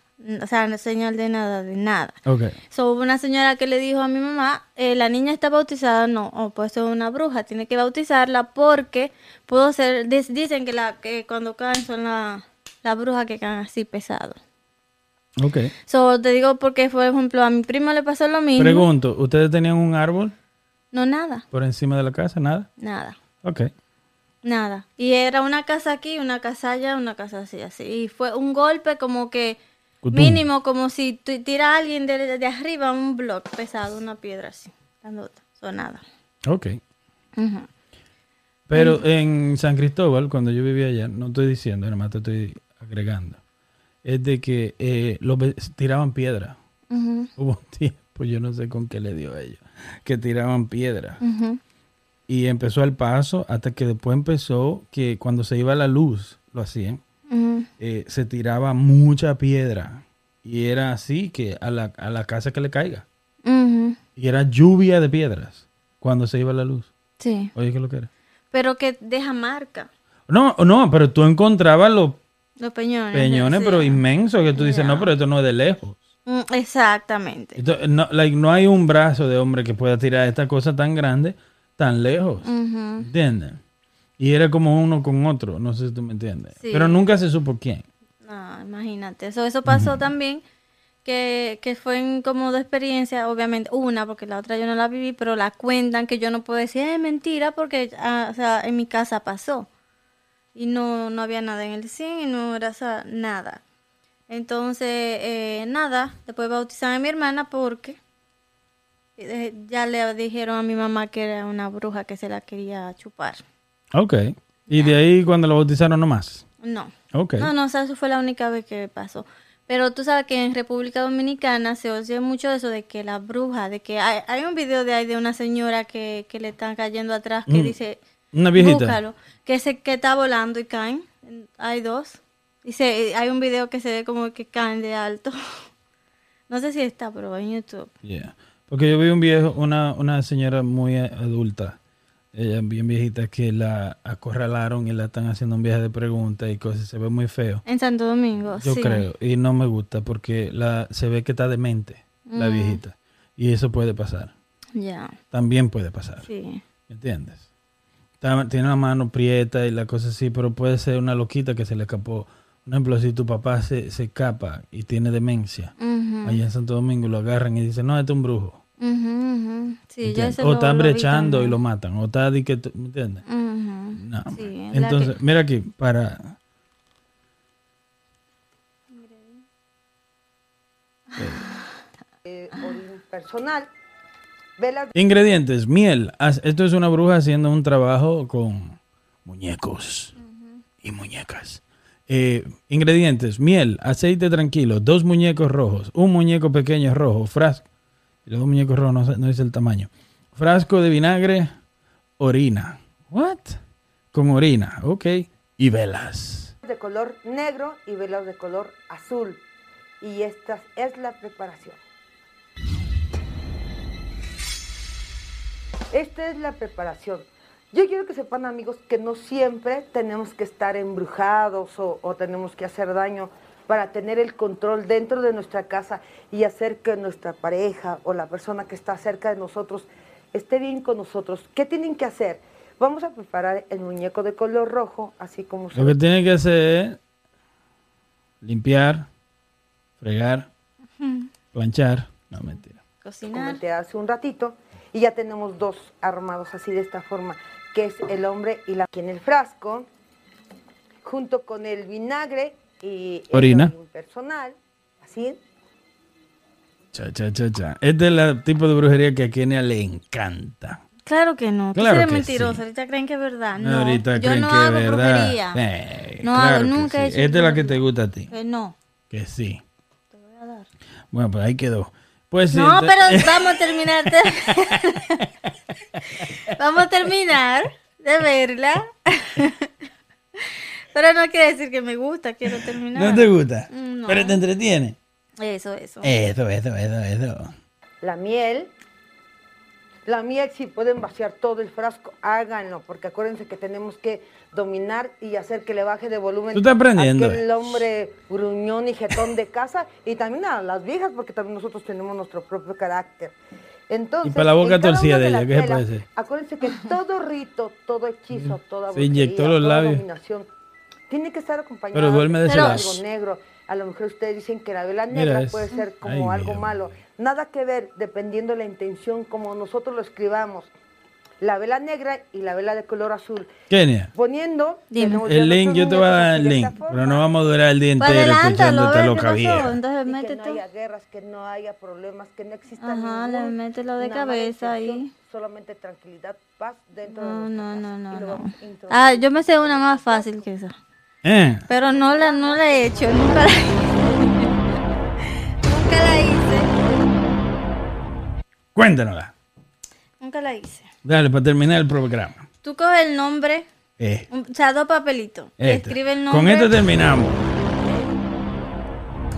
o sea, no señal de nada, de nada. Ok. So, hubo una señora que le dijo a mi mamá, eh, la niña está bautizada, no, o puede ser una bruja, tiene que bautizarla porque pudo ser, dicen que, la, que cuando caen son la- las brujas que caen así pesado. Ok. So, te digo porque, por ejemplo, a mi primo le pasó lo mismo. Pregunto, ¿ustedes tenían un árbol No, nada, por encima de la casa? ¿Nada? nada, Ok. Nada. Y era una casa aquí, una casa allá, una casa así, así. Y fue un golpe como que mínimo, como si tira a alguien de, de arriba un bloque pesado, una piedra así, grandota. So, nada. Ok. Ujú. Pero en San Cristóbal, cuando yo vivía allá, no estoy diciendo, nada más te estoy agregando, es de que eh, los tiraban piedra. Hubo un tiempo, yo no sé con qué le dio a ellos, que tiraban piedra. Y empezó el paso hasta que después empezó que cuando se iba la luz, lo hacían, eh, se tiraba mucha piedra. Y era así que a la, a la casa que le caiga. Y era lluvia de piedras cuando se iba la luz. Sí. Oye, ¿qué es lo que era? pero que deja marca. No, no, pero tú encontrabas los Los peñones. peñones, sí. pero inmensos, que tú dices, no, pero esto no es de lejos. Mm, Exactamente. Esto- no, like, no hay un brazo de hombre que pueda tirar esta cosa tan grande, tan lejos. Ujú. ¿Entiendes? Y era como uno con otro, no sé si tú me entiendes. Sí. Pero nunca se supo quién. No, imagínate. Eso, eso pasó también, que, que fue en como de experiencia, obviamente, una, porque la otra yo no la viví, pero la cuentan que yo no puedo decir, es mentira, porque ah, o sea, en mi casa pasó. Y no, no había nada en el cine, y no era o sea, nada. Entonces, eh, nada, después bautizaron a mi hermana porque eh, ya le dijeron a mi mamá que era una bruja que se la quería chupar. Ok. Y de ahí cuando lo bautizaron nomás. No. Ok. No, no, o sea, eso fue la única vez que pasó. Pero tú sabes que en República Dominicana se oye mucho eso de que la bruja, de que hay, hay un video de ahí de una señora que, que le están cayendo atrás que Mm. dice, Una viejita. búscalo, que se que está volando y caen. Hay dos. Y se, hay un video que se ve como que caen de alto. No sé si está, pero en YouTube. Yeah. Porque yo vi un viejo, una, una señora muy adulta, ella bien viejita, que la acorralaron y la están haciendo un viaje de preguntas y cosas. Se ve muy feo. En Santo Domingo, Yo sí. creo. Y no me gusta porque la, se ve que está demente, la Mm. viejita. Y eso puede pasar. Ya, También puede pasar. sí. ¿Entiendes? Está- tiene la mano prieta y la cosa así, pero puede ser una loquita que se le escapó. Por ejemplo, si tu papá se, se escapa y tiene demencia, Ujú, allá en Santo Domingo lo agarran y dicen, no, este es un brujo. O lo- está lo vi brechando y lo matan. O está di que, ¿me entiendes? No. Sí, Entonces, que- mira aquí, para... eh, personal, Ingredientes, miel. Esto es una bruja haciendo un trabajo con muñecos y muñecas. Eh, ingredientes, miel, aceite tranquilo, dos muñecos rojos, un muñeco pequeño rojo, frasco, los dos muñecos rojos no, no dice el tamaño, frasco de vinagre, orina. What? Con orina, ok. Y velas. de color negro y velas de color azul. Y esta es la preparación. Esta es la preparación. Yo quiero que sepan amigos que no siempre tenemos que estar embrujados o, o tenemos que hacer daño para tener el control dentro de nuestra casa y hacer que nuestra pareja o la persona que está cerca de nosotros esté bien con nosotros. ¿Qué tienen que hacer? Vamos a preparar el muñeco de color rojo, así como se Lo que tiene que hacer es limpiar, fregar, planchar. No, mentira. Cocinar. comenté hace un ratito, y ya tenemos dos armados así de esta forma, que es el hombre y la aquí en el frasco, junto con el vinagre y Orina. personal, así. Cha, cha, cha, cha. Este es el tipo de brujería que a Kenia le encanta. Claro que no. Claro que mentiroso. sí. Ahorita creen que es verdad. No. Ahorita yo creen no que hago es verdad. brujería. Eh, No claro hago, nunca he sí. hecho es la que te gusta a ti. Que no. Que sí. Te voy a dar. Bueno, pues ahí quedó. Pues No, pero vamos a terminar. vamos a terminar de verla. pero no quiere decir que me gusta, quiero terminar. ¿No te gusta? No. Pero te entretiene. Eso, eso. Eso, eso, eso, eso. La miel. La miel, si pueden vaciar todo el frasco, háganlo, porque acuérdense que tenemos que dominar y hacer que le baje de volumen. Tú estás aprendiendo, eh. hombre gruñón y jetón de casa y también a las viejas, porque también nosotros tenemos nuestro propio carácter. Entonces, Y para la boca torcida una de ella, ¿qué se puede hacer? Acuérdense que todo rito, todo hechizo, toda Se inyectó los toda labios. dominación, tiene que estar acompañado Pero duerme de algo negro. A lo mejor ustedes dicen que la vela Mira, negra es- puede ser como Ay, algo malo. Nada que ver, dependiendo la intención, como nosotros lo escribamos. La vela negra y la vela de color azul. Kenia, Poniendo. Dime. el link, yo te voy a dar el de link, pero no vamos a durar el día Pues entero escuchando esta loca vieja. Entonces Y que no haya guerras, que no haya problemas, que no exista Ajá, le ningún- mételo de nada mala cabeza ahí. Solamente tranquilidad, paz dentro de No, nuestra no, no, no, lo no. Ah, yo me sé una más fácil que esa. Eh, Pero no la, no la he hecho, nunca la Nunca la hice. cuéntanosla. Nunca la hice. Dale, para terminar el programa. Tú coges el nombre, Eh, un- o sea, dos papelitos. y esta. Escribe el Con nombre. esto terminamos.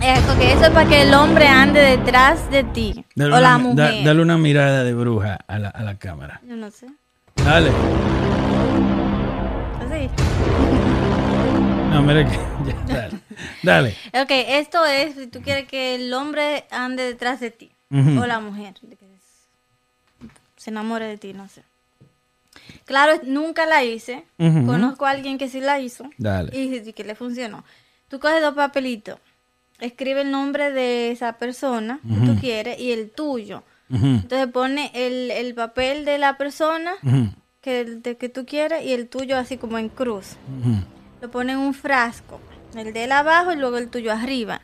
Eh, porque eso es para que el hombre ande detrás de ti. Dale o una, la da- mujer. dale una mirada de bruja a la, a la cámara. Yo no sé. Dale. así. No, mira que. ya, dale. Dale. Ok, esto es si tú quieres que el hombre ande detrás de ti. O la mujer. se enamore de ti, no sé. Claro, nunca la hice. Conozco a alguien que sí la hizo. Dale. Y, y que le funcionó. Tú coges dos papelitos. Escribe el nombre de esa persona que tú quieres y el tuyo. Entonces pone el, el papel de la persona que, de que tú quieres y el tuyo así como en cruz. Lo pone en un frasco. El de él abajo y luego el tuyo arriba.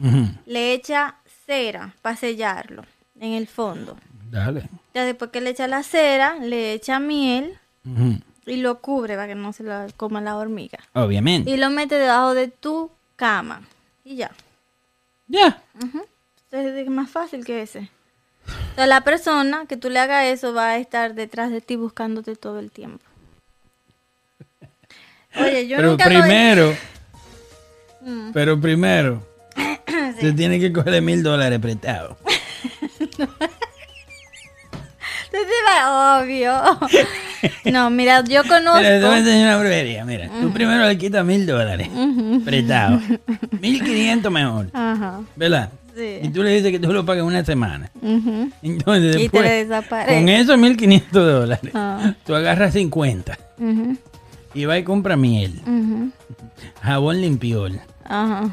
Le echa cera para sellarlo en el fondo. Dale. Ya después que le echa la cera, le echa miel y lo cubre para que no se lo coma la hormiga. Obviamente. Y lo mete debajo de tu cama. Y ya. Ya. Entonces es más fácil que ese. Entonces la persona que tú le hagas eso va a estar detrás de ti buscándote todo el tiempo. Oye, yo Pero nunca lo he- primero, Mm. pero primero, te tiene que coger mil dólares va- obvio. No, mira, yo conozco. Mira, te voy a enseñar una brujería. Mira, tú primero le quitas mil dólares prestados. Mil quinientos mejor. Ajá. ¿Verdad? Sí. Y tú le dices que tú lo pagas una semana. Entonces, Y te después, le desaparece. con esos 1500 dólares, Ah. tú agarras 50 Ujú, y vas y compras miel, jabón limpiol. Ajá.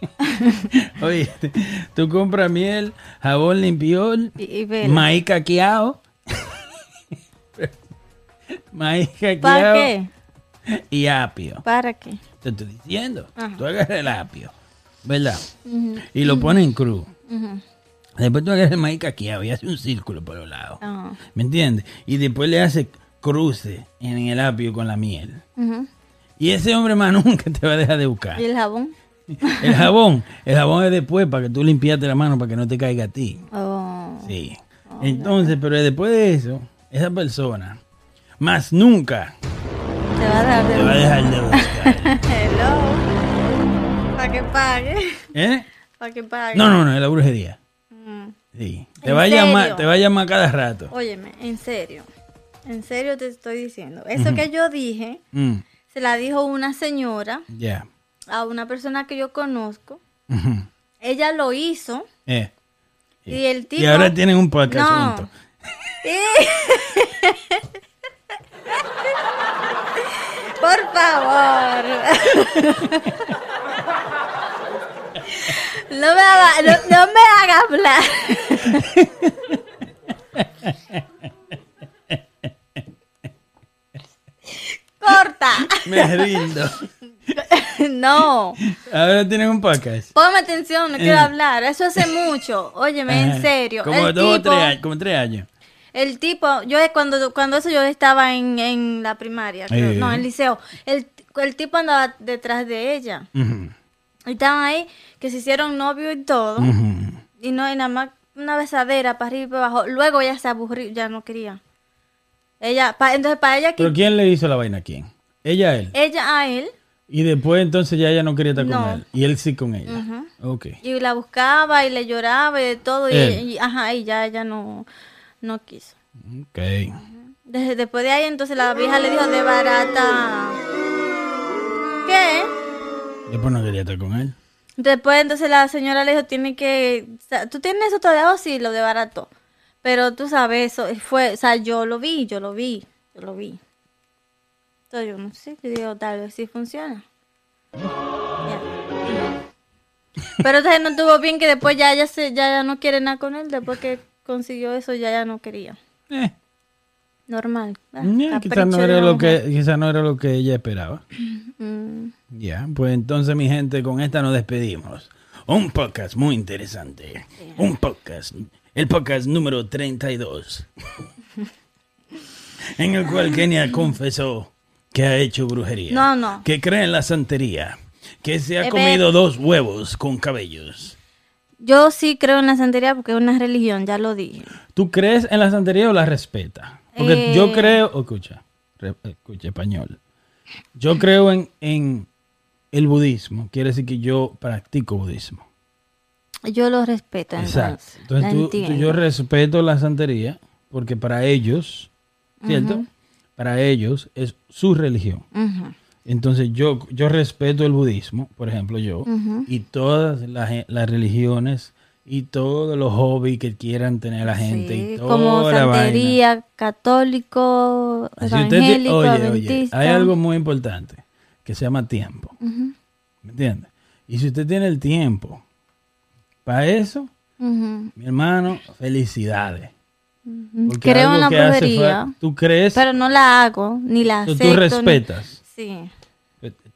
Oye, tú compras miel, jabón limpiol, Y, y vela. maíz caqueado, maíz ¿Para caqueado qué? y apio. ¿Para qué? Te estoy diciendo, Ajá. tú agarras el apio, ¿verdad? Y lo pones en cruz. Después tú agarras el maíz caqueado y haces un círculo por los lados. Ajá. ¿Me entiendes? Y después le hace cruce en el apio con la miel. Y ese hombre más nunca te va a dejar de buscar. ¿Y el jabón? El jabón, el jabón es después para que tú limpiaste la mano para que no te caiga a ti. Oh. Sí. Entonces, pero después de eso, esa persona más nunca Te va a dar de te va a dejar de buscar. Hello. Para que pague. ¿Eh? Para que pague. No, no, no, es la brujería. Mm. Sí. Te ¿En va a llamar, te va a llamar cada rato. Óyeme, en serio. En serio te estoy diciendo. Eso que yo dije, Mm, se la dijo una señora a una persona que yo conozco. Ella lo hizo Eh. y el tipo... Y ahora tienen un podcast No. juntos. Por favor. No me haga, no, no me haga hablar. Corta. Me rindo. No. Ahora tienen un podcast. Ponme atención, no quiero Eh. hablar. Eso hace mucho. Óyeme, en serio. Como el dos o tres años. Como tres años. el tipo, yo cuando, cuando eso yo estaba en, en la primaria, creo. Eh. no, en el liceo. El, el tipo andaba detrás de ella. Y estaban ahí, que se hicieron novio y todo. Y no, y nada más una besadera para arriba y para abajo. Luego ella se aburrió, ya no quería. Ella, pa- entonces para ella, ¿Pero que, quién le hizo la vaina a quién? Ella a él. ella a él, Y después entonces ya ella no quería estar No. con él. Y él sí con ella. Ujú. Ok. y la buscaba y le lloraba y de todo. Y, ajá, y ya ella no, no quiso. Ok. Desde, después de ahí, entonces la vieja le dijo de barata. ¿Qué? Después no quería estar con él. Después, entonces la señora le dijo: Tiene que. o ¿Tú tienes eso todavía? Oh, sí, lo de barato. Pero tú sabes, eso fue. O sea, yo lo vi, yo lo vi, yo lo vi. Entonces yo no sé, yo digo, tal vez sí funciona. Ya. Pero entonces no estuvo bien que después ya ella se, ya, ya no quiere nada con él. Después que consiguió eso, ya ya no quería. Eh, Normal. ah, quizás capricho no era lo que, quizás no era lo que ella esperaba. Mm. Ya, pues entonces mi gente, con esta nos despedimos. Un podcast muy interesante. Un podcast, el podcast número 32. en el cual Kenia confesó que ha hecho brujería. No, no. Que cree en la santería. Que se ha Eh, comido dos huevos con cabellos. Yo sí creo en la santería porque es una religión, ya lo dije. ¿Tú crees en la santería o la respeta? Porque Eh. yo creo, oh, escucha, re- escucha español. Yo creo en, en el budismo, quiere decir que yo practico budismo. Yo lo respeto. Exacto. Entonces, Entonces la tú- tú- yo respeto la santería porque para ellos, ¿cierto? Para ellos es su religión. Entonces yo, yo respeto el budismo, por ejemplo, yo, y todas las, religiones y todos los hobbies que quieran tener la gente y toda como la vaina. santería, católico, evangélico, oye, oye, adventista. hay algo muy importante que se llama tiempo. ¿Me entiende? Y si usted tiene el tiempo para eso, mi hermano, felicidades. Creo en la brujería, fa- Tú crees, pero no la hago, ni la acepto. tú ni- respetas. Sí.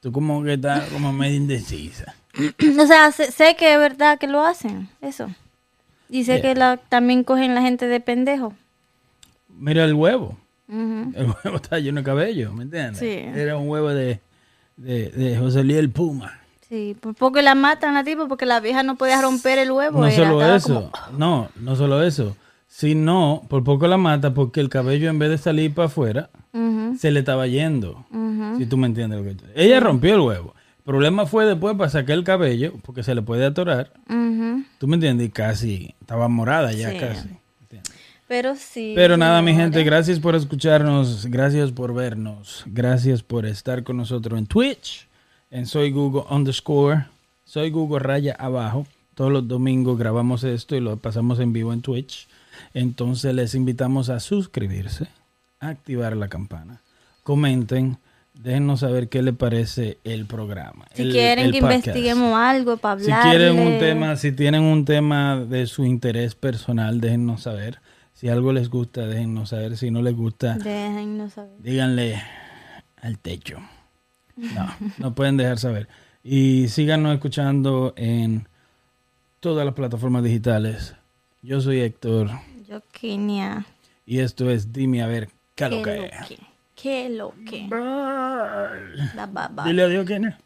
Tú como que estás como medio indecisa. O sea, sé, sé que es verdad que lo hacen, eso. Y sé Yeah. que la, también cogen la gente de pendejo. Mira el huevo. El huevo está lleno de cabello, ¿me entiendes? Sí. Era un huevo de, de, de José Luis el Puma. Sí, por poco la matan a tipo porque la vieja no podía romper el huevo. No era, solo eso, no, no solo eso, sino por poco la mata porque el cabello en vez de salir para afuera, se le estaba yendo. Si tú me entiendes lo que te- Ella rompió el huevo. El problema fue después para sacar el cabello, porque se le puede atorar. Ujú. Tú me entiendes, y casi estaba morada ya Sí. casi. Pero sí. Pero nada, mi gente, gracias por escucharnos, gracias por vernos, gracias por estar con nosotros en Twitch, en Soy Google underscore, Soy Google raya abajo. Todos los domingos grabamos esto y lo pasamos en vivo en Twitch. Entonces les invitamos a suscribirse, a activar la campana, comenten, déjennos saber qué les parece el programa. Si el- quieren el que podcast. investiguemos algo para Si hablar. quieren un tema, si tienen un tema de su interés personal, déjennos saber. Si algo les gusta, déjennos saber. Si no les gusta, Déjennos saber. díganle al techo. No, no pueden dejar saber. Y síganos escuchando en todas las plataformas digitales. Yo soy Héctor Yo, Kenia. y esto es Dime a ver qué lo ¿Qué que? ¿Qué lo que? Bye, bye, bye. Dile adiós, Kenia.